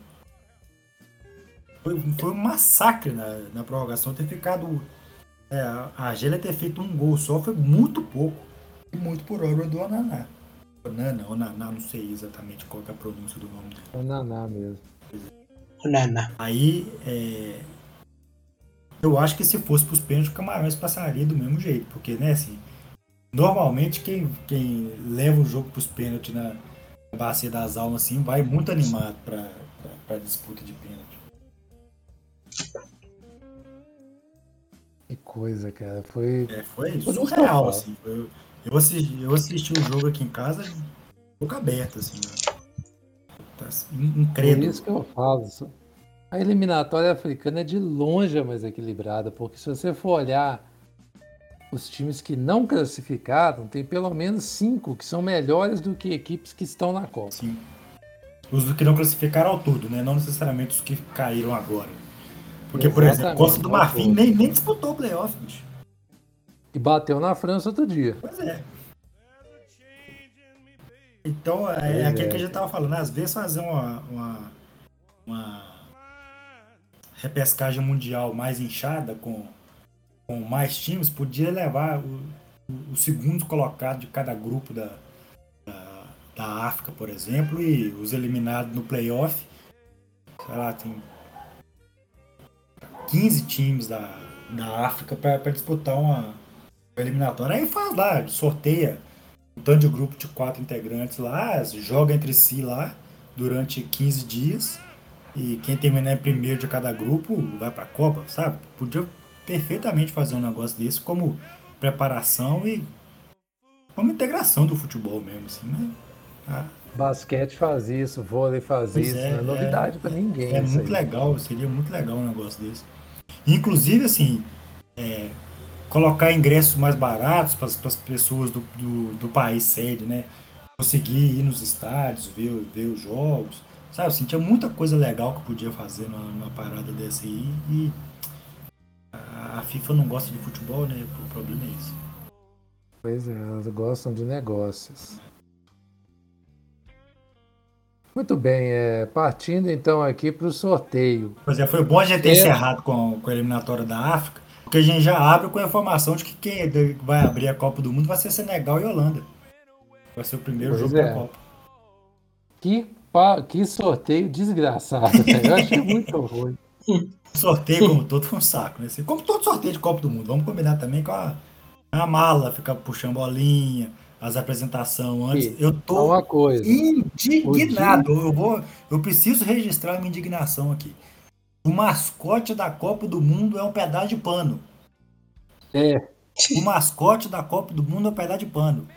Foi, foi um massacre na, na prorrogação ter ficado. É, a Argélia ter feito um gol só foi muito pouco. E muito por obra do Onaná. Onana, Onaná, não sei exatamente qual é a pronúncia do nome dele. Onaná mesmo. Onana. Aí, é... eu acho que se fosse pros pênaltis, o Camarões passaria do mesmo jeito, porque, né, assim, normalmente quem, quem leva o jogo pros pênaltis na bacia das almas, assim, vai muito animado pra, pra, pra disputa de pênalti. Que coisa, cara. Foi. É, foi surreal, assim. Foi, eu assisti, eu assisti o jogo aqui em casa boca aberta, assim, né? tá incrível. É isso que eu falo. A eliminatória africana é de longe a mais equilibrada, porque se você for olhar os times que não classificaram, tem pelo menos cinco que são melhores do que equipes que estão na Copa. Sim. Os que não classificaram ao todo, né? Não necessariamente os que caíram agora. Porque, Exatamente, por exemplo, Costa do Marfim nem, nem disputou o playoff, bicho. E bateu na França outro dia. Pois é. Então, é, é aquilo que a gente tava falando. Às vezes fazer uma, uma, uma repescagem mundial mais inchada, com, com mais times, podia levar o, o, segundo colocado de cada grupo da, da, da, África, por exemplo, e os eliminados no playoff. Sei lá, tem 15 times da, da África para disputar uma, eliminatória. Aí faz lá, sorteia um tanto de grupo de quatro integrantes lá, joga entre si lá durante 15 dias e quem terminar em primeiro de cada grupo vai para a Copa, sabe? Podia perfeitamente fazer um negócio desse como preparação e como integração do futebol mesmo, assim, né? Ah. Basquete faz isso, vôlei faz pois isso, é, não é novidade é, para ninguém. É muito aí. legal, seria muito legal um negócio desse. Inclusive, assim, é, colocar ingressos mais baratos para as pessoas do, do, do, país sede, né? Conseguir ir nos estádios, ver, ver os jogos, sabe? Assim, tinha muita coisa legal que podia fazer numa, numa parada dessa aí e a, FIFA não gosta de futebol, né? O problema é isso. Pois é, elas gostam de negócios. Muito bem, é, partindo então aqui para o sorteio. Pois é, foi bom a gente ter é. encerrado com, com a eliminatória da África, porque a gente já abre com a informação de que quem vai abrir a Copa do Mundo vai ser Senegal e Holanda. Vai ser o primeiro pois jogo é. da Copa. Que, que sorteio desgraçado, eu achei muito ruim. [laughs] sorteio, como todo, foi um saco, né? Como todo sorteio de Copa do Mundo. Vamos combinar também com a, a mala, ficar puxando bolinha as apresentações antes. eu tô coisa. indignado. Eu, vou, eu preciso registrar minha indignação aqui. O mascote da Copa do Mundo é um pedaço de pano. É. O mascote da Copa do Mundo é um pedaço de pano.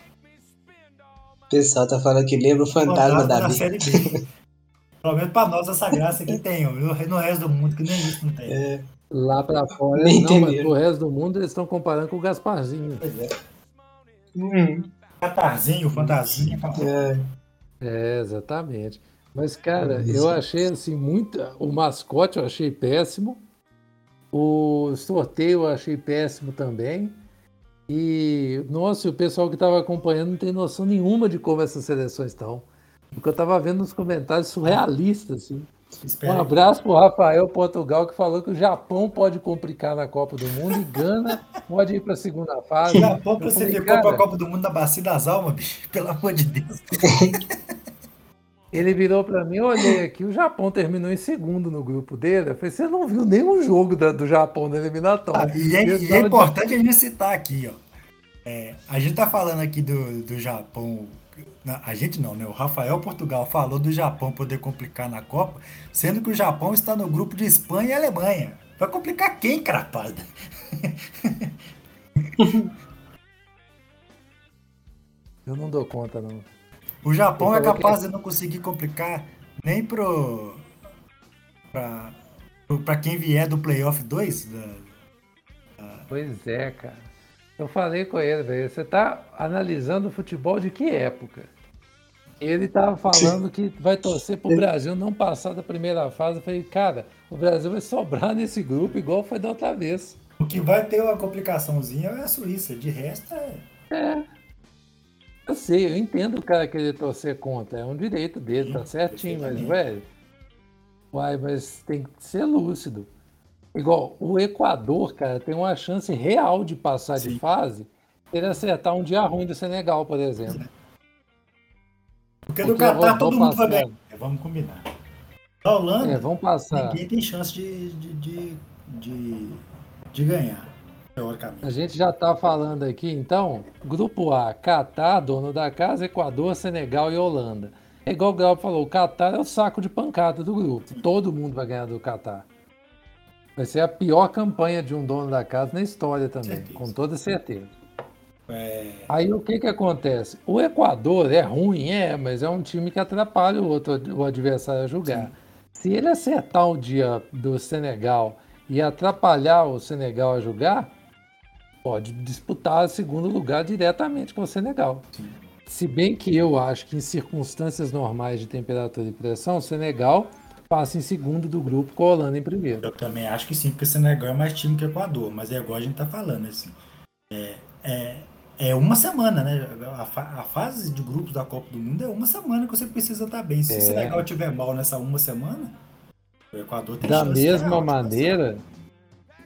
O pessoal tá falando que lembra o fantasma, fantasma da, da série B. Pelo menos pra nós essa graça que tem, ó. no resto do mundo que nem isso não tem. É. Lá pra fora, nem não, mas pro resto do mundo eles estão comparando com o Gasparzinho. Pois é. Hum. Catarzinho, fantasia. É. é, exatamente. Mas, cara, eu achei assim muito. O mascote eu achei péssimo. O sorteio eu achei péssimo também. E, nossa, o pessoal que estava acompanhando não tem noção nenhuma de como essas seleções estão. Porque eu estava vendo nos comentários surrealistas, assim. Espera um abraço para o Rafael Portugal, que falou que o Japão pode complicar na Copa do Mundo e Gana pode ir para a segunda fase. O Japão classificou para a Copa do Mundo na Bacia das Almas, bicho, pelo amor de Deus. [laughs] Ele virou para mim, olhei aqui, o Japão terminou em segundo no grupo dele. Eu falei, você não viu nenhum jogo da, do Japão na eliminatória. Ah, e é, e é importante de... a gente citar aqui, ó. É, a gente tá falando aqui do, do Japão a gente não, né? O Rafael Portugal falou do Japão poder complicar na Copa, sendo que o Japão está no grupo de Espanha e Alemanha. Vai complicar quem, carapada? [laughs] Eu não dou conta, não. O Japão é capaz que... de não conseguir complicar nem pro. pra, pra quem vier do Playoff 2? Da, da... Pois é, cara. Eu falei com ele, velho, você tá analisando o futebol de que época? Ele tava falando que vai torcer pro Brasil não passar da primeira fase. Eu falei, cara, o Brasil vai sobrar nesse grupo igual foi da outra vez. O que vai ter uma complicaçãozinha é a Suíça, de resto é. É. Eu sei, eu entendo o cara querer torcer contra, é um direito dele, tá certinho, mas, velho. Uai, mas tem que ser lúcido. Igual o Equador, cara, tem uma chance real de passar Sim. de fase se ele acertar um dia ruim do Senegal, por exemplo. Porque, Porque do Catar todo mundo vai ganhar. É, vamos combinar. Da Holanda, é, vamos passar. ninguém tem chance de, de, de, de, de ganhar. Teoricamente. A gente já está falando aqui, então, grupo A, Catar, dono da casa, Equador, Senegal e Holanda. É igual o Grau falou, o Catar é o saco de pancada do grupo. Todo mundo vai ganhar do Catar. Vai ser a pior campanha de um dono da casa na história também, certeza. com toda certeza. É... Aí o que que acontece? O Equador é ruim, é, mas é um time que atrapalha o outro o adversário a jogar. Sim. Se ele acertar o dia do Senegal e atrapalhar o Senegal a jogar, pode disputar o segundo lugar diretamente com o Senegal. Sim. Se bem que eu acho que em circunstâncias normais de temperatura e pressão, o Senegal passa em segundo do grupo com a Holanda em primeiro. Eu também acho que sim, porque o Senegal é mais time que o Equador, mas é igual a gente tá falando, assim. É, é, é uma semana, né? A, fa a, fase de grupos da Copa do Mundo é uma semana que você precisa estar bem. Se é. o Senegal tiver mal nessa uma semana, o Equador tem Da mesma maneira,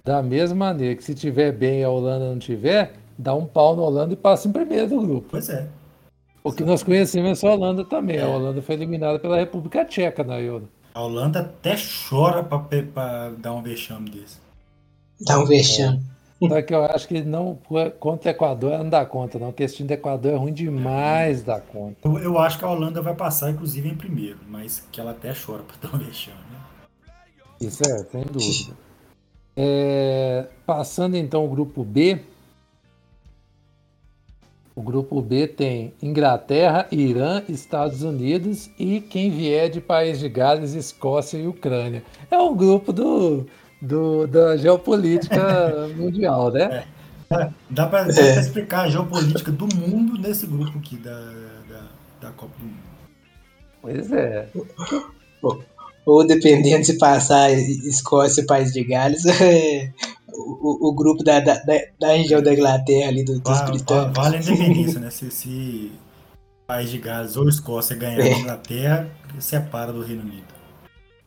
da mesma maneira que se tiver bem e a Holanda não tiver, dá um pau na Holanda e passa em primeiro do grupo. Pois é. O que nós conhecemos é só a Holanda também. É. A Holanda foi eliminada pela República Tcheca na Euro. A Holanda até chora para dar um vexame desse. Dá um vexame. É. Só que eu acho que não contra o Equador não dá conta, não. Porque esse time do Equador é ruim demais da conta. Eu, eu, acho que a Holanda vai passar, inclusive, em primeiro, mas que ela até chora para [laughs] dar um vexame. Né? Isso é, sem dúvida. É, passando então o grupo B. O grupo B tem Inglaterra, Irã, Estados Unidos e quem vier de País de Gales, Escócia e Ucrânia. É um grupo do, do da geopolítica [laughs] mundial, né? É. Dá para é. explicar a geopolítica do mundo nesse grupo aqui da, da, da Copa do Mundo. Pois é. Ou dependendo [laughs] se passar Escócia e País de Gales, [laughs] é, o, o, grupo da, da, da, região da Inglaterra ali dos vale, britânicos. Vale a [laughs] independência, né? Se, se País de Gales ou Escócia ganhar é. a Inglaterra, separa do Reino Unido.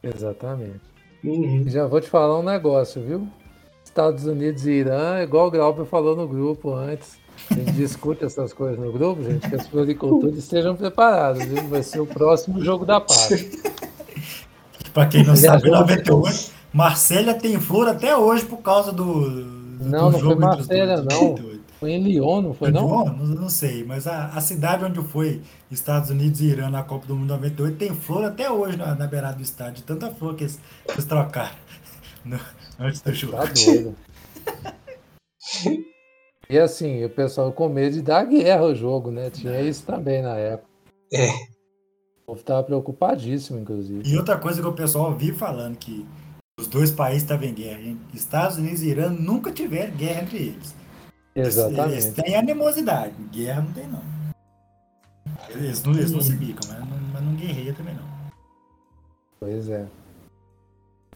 Exatamente. Uhum. Já vou te falar um negócio, viu? Estados Unidos e Irã, igual o Grauber falou no grupo antes. A gente discute essas coisas no grupo, gente, que as floricultores estejam preparados, viu? Vai ser o próximo jogo da paz. Para quem não [laughs] sabe, 98, Marsella tem flor até hoje por causa do. Não, do não foi Marsella, não. Foi em Lyon, não foi, não? Lyon? Não, não sei, mas a, a, cidade onde foi Estados Unidos e Irã na Copa do Mundo 98 tem flor até hoje na, na beirada do estádio. Tanta flor que eles, que eles trocaram [laughs] no, antes do jogo. Tá doido. E assim, o pessoal com medo de dar guerra ao jogo, né? Tinha isso também na época. É. Povo tava preocupadíssimo, inclusive. E outra coisa que o pessoal vive falando que os dois países estavam em guerra. Estados Unidos e Irã nunca tiveram guerra entre eles. Exatamente. Eles, têm animosidade. Guerra não tem, não. Eles não, eles não se bicam, mas não, mas não guerreia também, não. Pois é.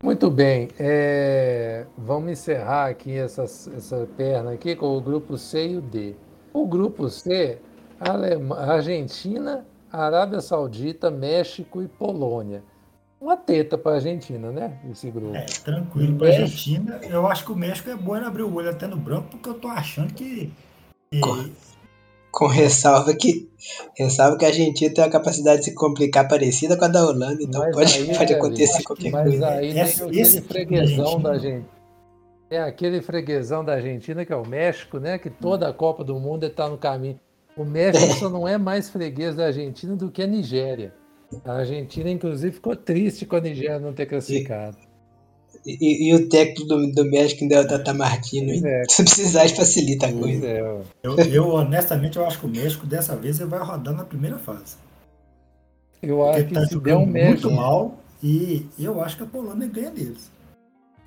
Muito bem, é... vamos encerrar aqui essa, essa perna aqui com o grupo C e o D. O grupo C, Argentina, Arábia Saudita, México e Polônia. Uma teta para a Argentina, né? Esse grupo. É, tranquilo. Para a Argentina, eu acho que o México é bom em abrir o olho até no branco, porque eu tô achando que. Com, com ressalva que ressalva que a Argentina tem uma capacidade de se complicar parecida com a da Holanda, então mas pode, aí, pode é, acontecer qualquer mas coisa. Mas aí tem aquele freguesão da Argentina. É aquele freguesão da Argentina, que é o México, né? Que toda a Copa do Mundo está no caminho. O México só não é mais freguês da Argentina do que a Nigéria. A Argentina, inclusive, ficou triste com a Nigéria não ter classificado. E, e, e o técnico do, do México ainda é o Tata Martino. É. Se precisar, facilita a coisa. É. Eu, eu, honestamente, eu acho que o México, dessa vez, ele vai rodar na primeira fase. Eu acho que tá se der um México... muito mal e eu acho que a Polônia ganha deles.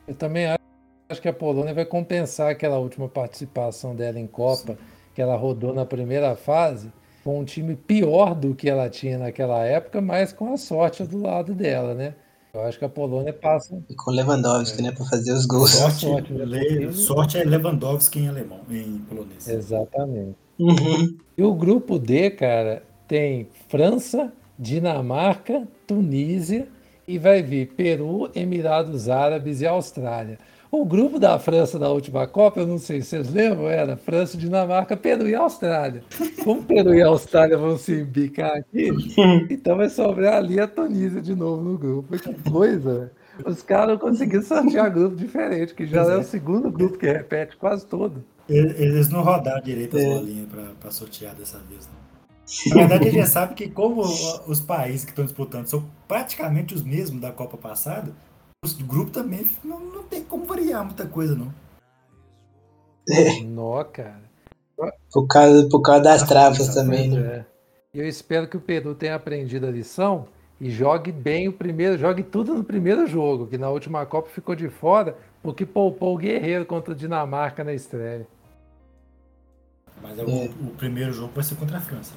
Eu também acho que a Polônia vai compensar aquela última participação dela em Copa, Sim. Que ela rodou na primeira fase com um time pior do que ela tinha naquela época, mas com a sorte do lado dela, né? Eu acho que a Polônia passa. E com Lewandowski, é. né, para fazer os gols. Sorte, sorte, Le... sorte é Lewandowski em alemão, em polonês. Exatamente. Uhum. E o grupo D, cara, tem França, Dinamarca, Tunísia e vai vir Peru, Emirados Árabes e Austrália. O grupo da França da última Copa, eu não sei se vocês lembram, era França, Dinamarca, Peru e Austrália. Como Peru e Austrália vão se bicar aqui, [laughs] então vai sobrar ali a Tunísia de novo no grupo. Que coisa, Os caras conseguiram sortear grupo diferente, que já é. é. o segundo grupo que repete quase todo. Eles não rodaram direito as é. bolinhas para sortear dessa vez. Não. Na verdade, a gente sabe que como os países que estão disputando são praticamente os mesmos da Copa passada, o grupo também não, não tem como variar muita coisa, não. É. Nó, cara. Por causa, por causa das travas também, né? É. Eu espero que o Peru tenha aprendido a lição e jogue bem o primeiro, jogue tudo no primeiro jogo, que na última Copa ficou de fora, porque poupou o Guerreiro contra a Dinamarca na estreia. Mas é. o, o, primeiro jogo vai ser contra a França.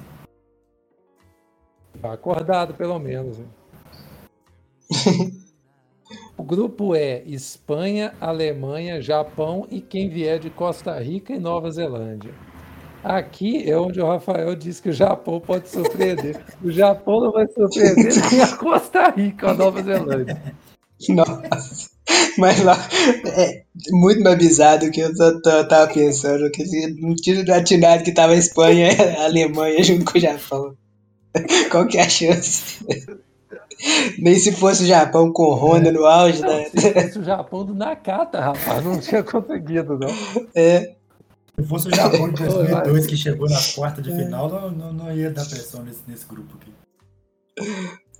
Tá acordado, pelo menos. [laughs] O grupo é Espanha, Alemanha, Japão e quem vier de Costa Rica e Nova Zelândia. Aqui é onde o Rafael disse que o Japão pode surpreender. O Japão não vai surpreender [laughs] nem a Costa Rica, a Nova Zelândia. Nossa, mas lá é muito mais bizarro do que eu tava pensando. Que não tinha atinado que tava a Espanha e a Alemanha junto com o Japão. Qual que é a chance? [laughs] Nem se fosse o Japão com Honda é. no auge, não, né? Se fosse o Japão do Nakata, rapaz, não tinha conseguido, não. É. Se fosse o Japão de [laughs] 2002 que chegou na quarta de final, não, não, não ia dar pressão nesse, nesse grupo aqui.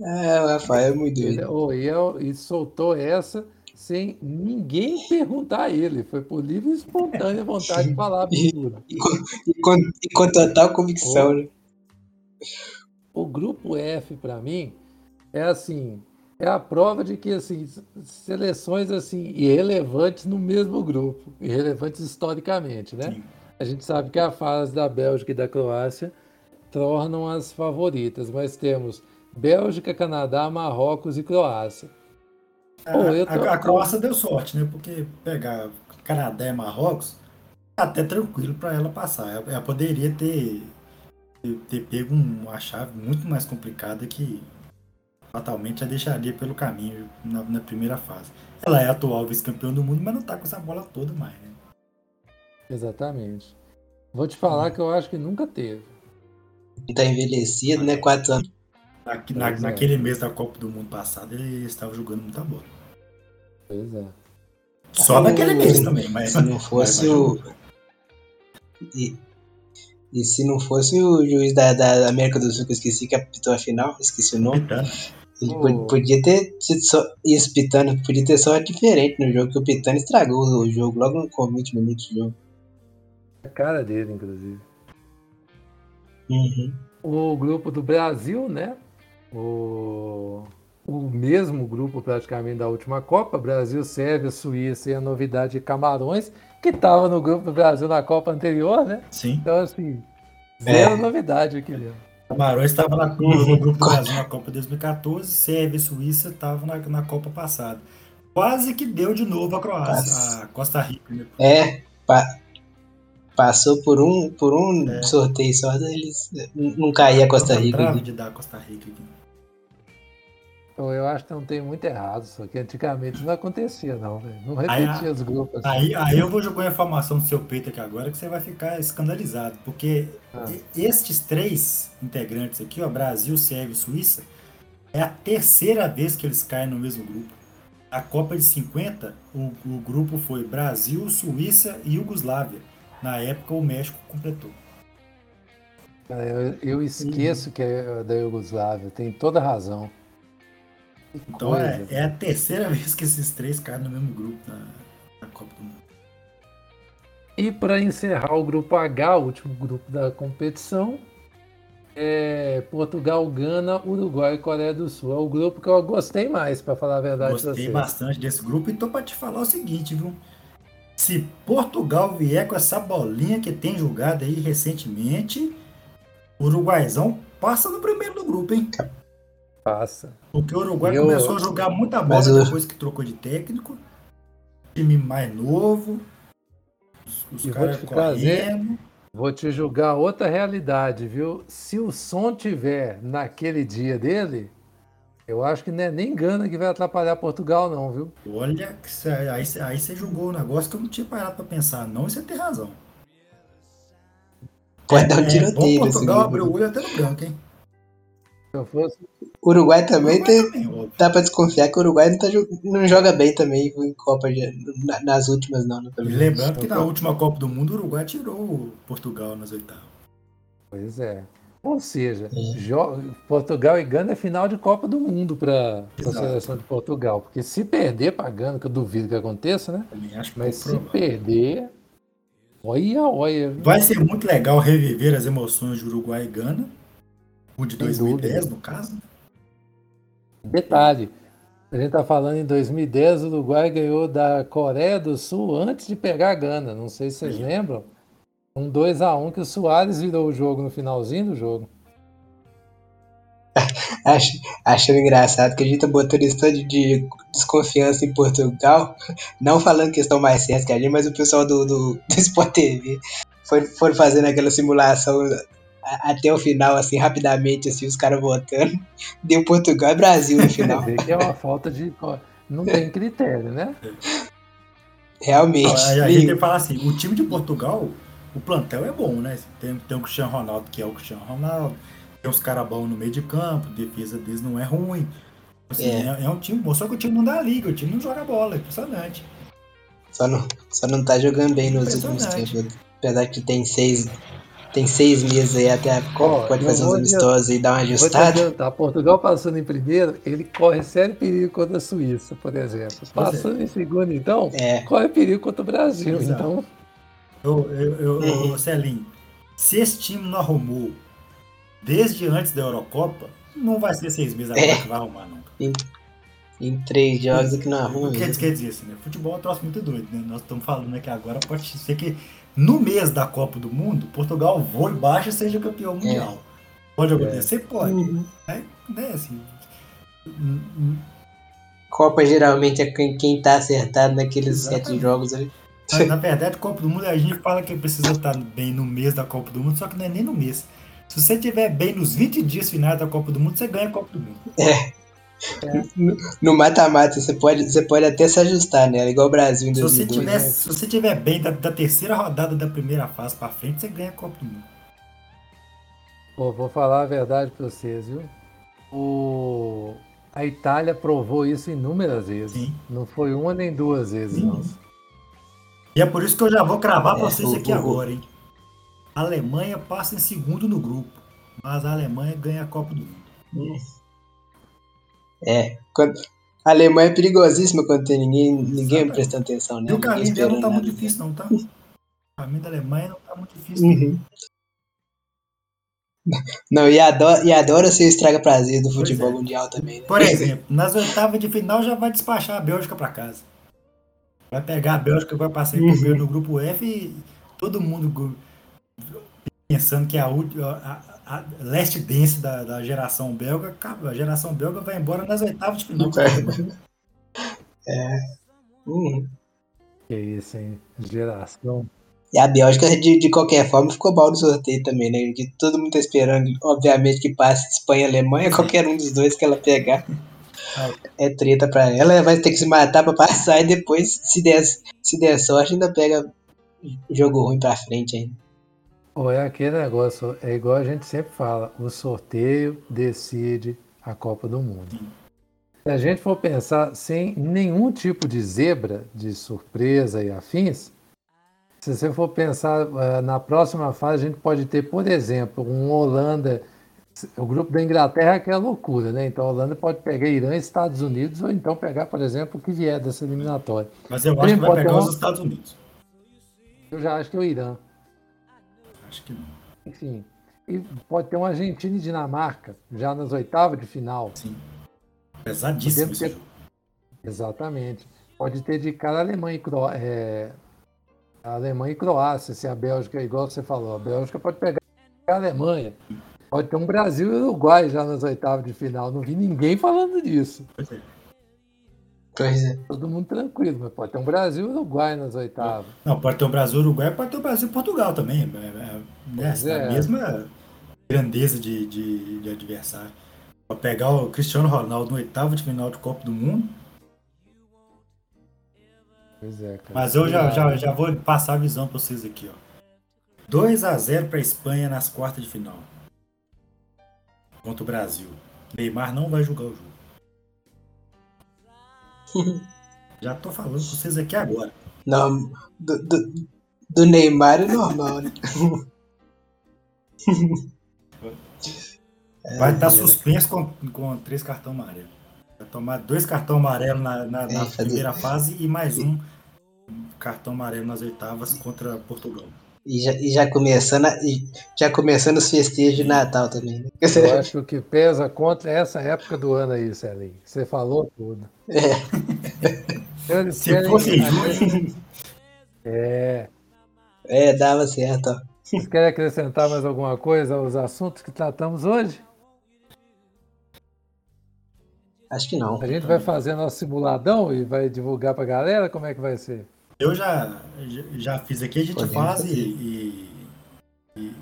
É, o Rafael é muito doido. Ele, oh, e, e soltou essa sem ninguém perguntar a ele. Foi por livre e espontânea vontade de falar absurdo. E com, e com, e com total convicção, né? O grupo F, para mim, é assim, é a prova de que assim, seleções assim irrelevantes no mesmo grupo, irrelevantes historicamente, né? Sim. A gente sabe que a fase da Bélgica e da Croácia tornam as favoritas, mas temos Bélgica, Canadá, Marrocos e Croácia. A, tô... a, Croácia deu sorte, né? Porque pegar Canadá e Marrocos é até tranquilo para ela passar. Ela, poderia ter, ter pego uma chave muito mais complicada que fatalmente a deixaria pelo caminho na, na primeira fase. Ela é atual vice-campeã do mundo, mas não tá com essa bola toda mais, né? Exatamente. Vou te falar que eu acho que nunca teve. Tá envelhecido, né? Quatro anos. Na, é. naquele mês da Copa do Mundo passado, ele estava jogando muita bola. Pois é. Só naquele mês também, mas. Se não fosse mas, o. E, e se não fosse o juiz da, da América do Sul, que eu esqueci que apitou a final, esqueci o nome. Pitano. Ele oh. podia ter sido só. Isso, Pitano, podia ter só diferente no jogo, que o Pitano estragou o jogo logo com 20 minutos de jogo. A cara dele, inclusive. Uhum. O grupo do Brasil, né? O, o mesmo grupo praticamente da última Copa, Brasil, Sérvia, Suíça e a novidade Camarões, que estava no grupo do Brasil na Copa anterior, né? Sim. Então, assim, zero é. novidade aqui mesmo. Camarões estava no grupo do Brasil na Copa 2014, Sérvia e Suíça estavam na, na Copa passada. Quase que deu de novo a Croácia, a Costa Rica. Né? É, pa passou por um, por um é. sorteio só, eles não caía a Costa Rica. de dar a Costa Rica aqui. Eu acho que não tem muito errado, só que antigamente não acontecia, não, velho. Não repetia aí, os grupos. Aí, aí eu vou jogar a informação do seu peito aqui agora que você vai ficar escandalizado, porque ah. estes três integrantes aqui, ó, Brasil, Sérvia e Suíça, é a terceira vez que eles caem no mesmo grupo. A Copa de 50, o, o grupo foi Brasil, Suíça e Iugoslávia. Na época, o México completou. Eu, eu esqueço uhum. que é da Iugoslávia, tem toda razão. Então é, é, a terceira [laughs] vez que esses três caem no mesmo grupo na, na Copa do Mundo. E para encerrar o grupo H, o último grupo da competição, é Portugal, Gana, Uruguai e Coreia do Sul. É o grupo que eu gostei mais, para falar a verdade. Gostei bastante desse grupo e tô para te falar o seguinte, viu? Se Portugal vier com essa bolinha que tem jogado aí recentemente, Uruguaizão passa no primeiro do grupo, hein? Passa. Porque o Uruguai eu... começou a jogar muita bola eu... depois que trocou de técnico. Time mais novo. Os, os caras correndo. Vou te julgar outra realidade, viu? Se o som tiver naquele dia dele, eu acho que não é nem Gana que vai atrapalhar Portugal, não, viu? Olha, aí, aí você julgou um negócio que eu não tinha parado pra pensar, não, e você tem razão. Pode é, dar um tiroteio. É, Portugal abriu o olho até no branco, hein? Se eu fosse. Uruguai também, Uruguai tem, também, dá pra desconfiar que o Uruguai não, tá, não joga bem também em Copa de, nas últimas, não. Né, lembrando que na última Copa do Mundo o Uruguai tirou Portugal nas oitavas. Pois é. Ou seja, é. Portugal e Gana é final de Copa do Mundo para a seleção de Portugal. Porque se perder para Gana, que eu duvido que aconteça, né? Mas se provável. perder, olha, olha. Vai ser muito legal reviver as emoções de Uruguai e Gana o de 2010, no caso? Detalhe. A gente está falando em 2010, o Uruguai ganhou da Coreia do Sul antes de pegar a Gana. Não sei se vocês Sim. lembram. Um 2x1 um que o Soares virou o jogo no finalzinho do jogo. [laughs] Acho, acho engraçado que a gente tá botando isso de, de desconfiança em Portugal, [laughs] não falando que estão mais certos que a gente, mas o pessoal do, do, [laughs] do Sport TV foi, foi fazendo aquela simulação até o final, assim, rapidamente, assim, os caras votando. [laughs] Deu Portugal e Brasil no final. que é uma falta de. Não tem critério, né? Realmente. Aí a gente tem que falar assim: o time de Portugal, o plantel é bom, né? Tem, tem o Cristiano Ronaldo, que é o Cristiano Ronaldo. Tem os caras bons no meio de campo, defesa deles não é ruim. Assim, é. É, é. um time bom, só que o time não dá liga, o time não joga bola, é impressionante. Só não, só não tá jogando bem nos últimos tempos. Apesar que tem seis tem seis meses aí até a Copa, pode fazer uns amistosos e dar uma Vou te ajustada. adiantar, Portugal passando em primeiro, ele corre sério perigo contra a Suíça, por exemplo. É. Passando em segundo, então, É. corre perigo contra o Brasil. Exato. Então, Eu, eu, eu, Uhum. ô, Celinho, se esse time não arrumou desde antes da Eurocopa, não vai ser seis meses agora É. que vai arrumar, não. Em três jogos que não arruma O que mesmo. quer dizer assim, né? Futebol é um troço muito doido, né? Nós estamos falando aqui agora, pode ser que no mês da Copa do Mundo, Portugal voe baixa e seja campeão mundial. Pode acontecer? Pode. Uhum. É, né, assim, hum, hum, Copa geralmente é quem, quem tá acertado naqueles sete Exatamente. jogos ali. Mas, [laughs] na verdade, Copa do Mundo, a gente fala que precisa estar bem no mês da Copa do Mundo, só que não é nem no mês. Se você estiver bem nos 20 dias finais da Copa do Mundo, você ganha a Copa do Mundo. No mata-mata, você pode, você pode até se ajustar nela, igual o Brasil em Se você 2002. tiver, se você tiver bem da, da terceira rodada da primeira fase pra frente, você ganha a Copa do Mundo. pô, vou falar a verdade para vocês, viu? O... A Itália provou isso inúmeras vezes. Sim. Não foi uma nem duas vezes, Sim. não. E é por isso que eu já vou cravar pra É, vocês aqui o- agora, hein? A Alemanha passa em segundo no grupo, mas a Alemanha ganha a Copa do Mundo. É. Quando, a Alemanha é perigosíssima quando tem ninguém, ninguém Exatamente. prestando atenção, né? E o caminho dela não tá muito difícil. não, tá? O caminho da Alemanha não tá muito difícil. não. Uhum. Não, [laughs] e adora, e adora ser estraga prazer do futebol é. mundial também, né? Por [laughs] exemplo, nas oitavas de final já vai despachar a Bélgica pra casa. Vai pegar a Bélgica, vai passar Uhum. primeiro no grupo F e todo mundo pensando que é a, a, a, leste dance da, da geração belga, a geração belga vai embora nas oitavas de final. Uhum. Que isso, hein? Geração. E a Bélgica, de, de qualquer forma, ficou mal no sorteio também, né? Porque todo mundo tá esperando, obviamente, que passe Espanha e Alemanha, [laughs] qualquer um dos dois que ela pegar. É treta pra ela, ela vai ter que se matar pra passar e depois, se der, se der sorte, ainda pega jogo ruim pra frente ainda. Ou é aquele negócio, é igual a gente sempre fala, o sorteio decide a Copa do Mundo. Se a gente for pensar sem nenhum tipo de zebra, de surpresa e afins, se você for pensar eh, na próxima fase, a gente pode ter, por exemplo, um Holanda, o grupo da Inglaterra que é loucura, né? Então a Holanda pode pegar Irã e Estados Unidos, ou então pegar, por exemplo, o que vier dessa eliminatória. Mas eu acho que vai pegar os Estados Unidos. Eu já acho que é o Irã. Acho que não. Enfim. E pode ter uma Argentina e Dinamarca, já nas oitavas de final. Sim. Pesadíssimo ter-. Exatamente. Pode ter de cara Alemanha e, Cro... é, a Alemanha e Croácia, se a Bélgica, igual você falou, a Bélgica pode pegar a Alemanha. Pode ter um Brasil e Uruguai já nas oitavas de final. Não vi ninguém falando disso. Pois é. Pois é. Todo mundo tranquilo, mas pode ter um Brasil e Uruguai nas oitavas. Não, pode ter o Brasil, Uruguai, pode ter o Brasil e Portugal também. É, é, né, é. A mesma grandeza de, de, de adversário. Pra pegar o Cristiano Ronaldo no oitavo de final de Copa do Mundo. Pois é, cara. Mas eu já, já, já vou passar a visão pra vocês aqui, ó. 2 a 0 pra Espanha nas quartas de final. Contra o Brasil. Neymar não vai jogar o jogo. [laughs] Já tô falando com vocês aqui agora. Não, do, do, do Neymar é normal, né? [laughs] Vai estar É, suspenso com, com três cartões amarelos. Vai tomar dois cartões amarelos na, na- na É, fazer- primeira fase e mais um cartão amarelo nas oitavas contra Portugal. E já, e já começando, a- já começando os festejos de Natal também, né? Eu acho que pesa contra é essa época do ano aí, Celinho. Você falou tudo. Eles [laughs] Se fosse em junho, É. É, dava certo. Vocês querem acrescentar mais alguma coisa aos assuntos que tratamos hoje? Acho que não. A gente vai fazer nosso simuladão e vai divulgar pra galera? Como é que vai ser? eu já, já- fiz aqui, a gente Podemos faz e, e- e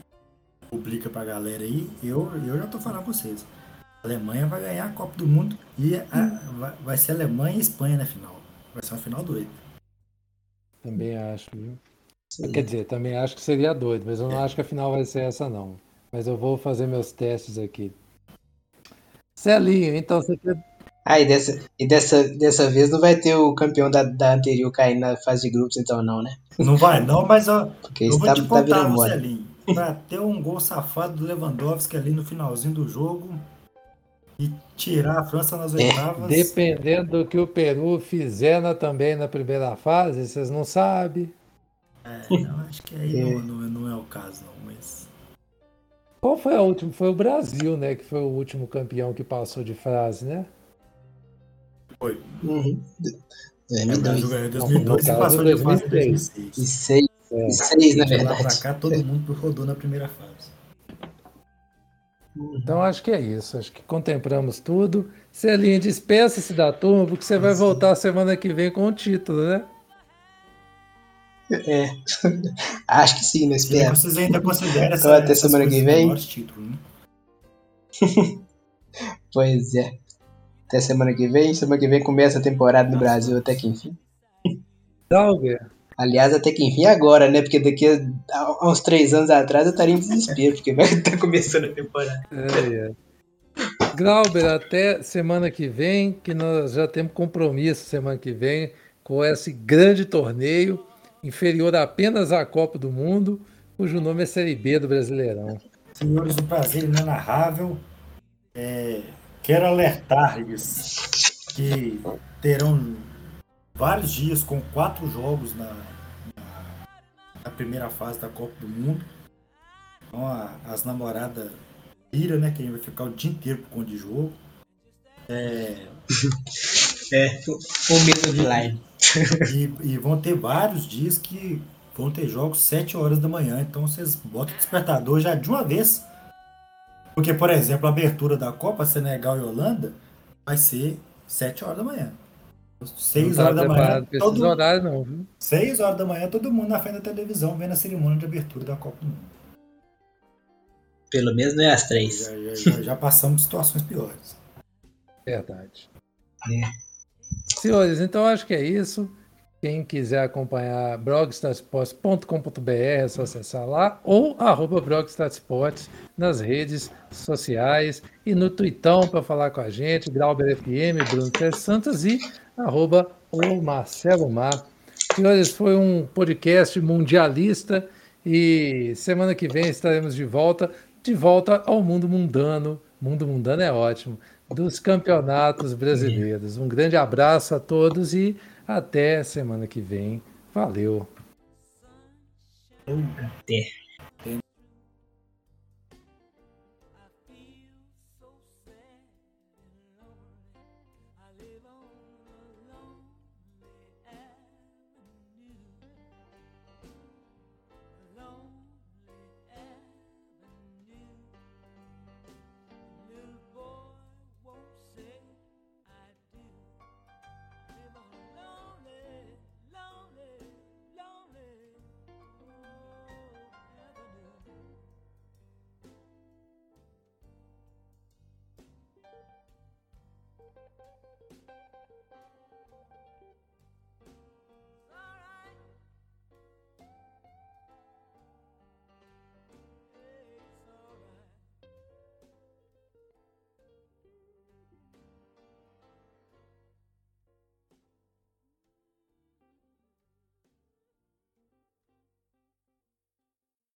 publica pra galera aí. Eu, eu já tô falando pra vocês. A Alemanha vai ganhar a Copa do Mundo e a- vai, vai ser Alemanha e Espanha na final. Vai ser uma final doida. Também acho, viu? Sim. Quer dizer, também acho que seria doido, mas eu não acho que a final vai ser essa, não. Mas eu vou fazer meus testes aqui. Celinho, então você quer. Ah, e dessa, e dessa, dessa vez não vai ter o campeão da, da anterior caindo na fase de grupos, então não, né? Não vai não, mas ó, Porque eu vou tá, te tá contar, moda. Marcelinho. para ter um gol safado do Lewandowski ali no finalzinho do jogo e tirar a França nas É, oitavas. Dependendo do que o Peru fizer na, também na primeira fase, vocês não sabem. É, eu acho que aí não, não, não é o caso, não, mas. Qual foi a última? Foi o Brasil, né? Que foi o último campeão que passou de fase, né? Foi. Uhum. É, o Brasil 2002. ganhou em 2002 e passou de fase em 2006. 2006. E seis, É. e seis na De lá pra verdade. cá, todo mundo rodou na primeira fase. Então acho que é isso. Acho que contemplamos tudo. Celinho, despeça-se da turma, porque você vai voltar semana que vem com o título, né? É. [laughs] Acho que sim, não E espero. vocês ainda consideram essa, Então, até semana que vem. títulos, né? [laughs] Pois é. Até semana que vem. Semana que vem começa a temporada no Brasil até que enfim. Dalber, Aliás, até que enfim agora, né? Porque daqui a, a uns três anos atrás eu estaria em desespero, porque vai estar [laughs] começando a temporada. é, é. Glauber, até semana que vem, que nós já temos compromisso semana que vem com esse grande torneio, inferior apenas à Copa do Mundo, cujo nome é Série B do Brasileirão. Senhores, o prazer inenarrável. É, quero alertar-lhes que terão vários dias com quatro jogos na, na- na primeira fase da Copa do Mundo. Então a- as namoradas viram, né? Quem vai ficar o dia inteiro por conta de jogo. É, [laughs] É, o medo de line. e, e vão ter vários dias que vão ter jogos 7 horas da manhã. Então vocês botam o despertador já de uma vez. Porque, por exemplo, a abertura da Copa Senegal e Holanda vai ser 7 horas da manhã. 6 Não horas da manhã. Todo, horários, não, viu? 6 horas da manhã, todo mundo na frente da televisão vendo a cerimônia de abertura da Copa do Mundo. Pelo menos não é às três. Já, já, já, já passamos situações piores. Verdade. É. Senhores, então acho que é isso. Quem quiser acompanhar blogstatsports.com.br é só acessar lá ou arroba blogstatsports nas redes sociais e no Twittão para falar com a gente, Grauber FM, Bruno Pérez Santos e arroba o Marcelo Mar. Senhores, foi um podcast mundialista e semana que vem estaremos de volta, de volta ao mundo mundano. Mundo mundano é ótimo. Dos campeonatos brasileiros. Um grande abraço a todos e até semana que vem. Valeu. Até.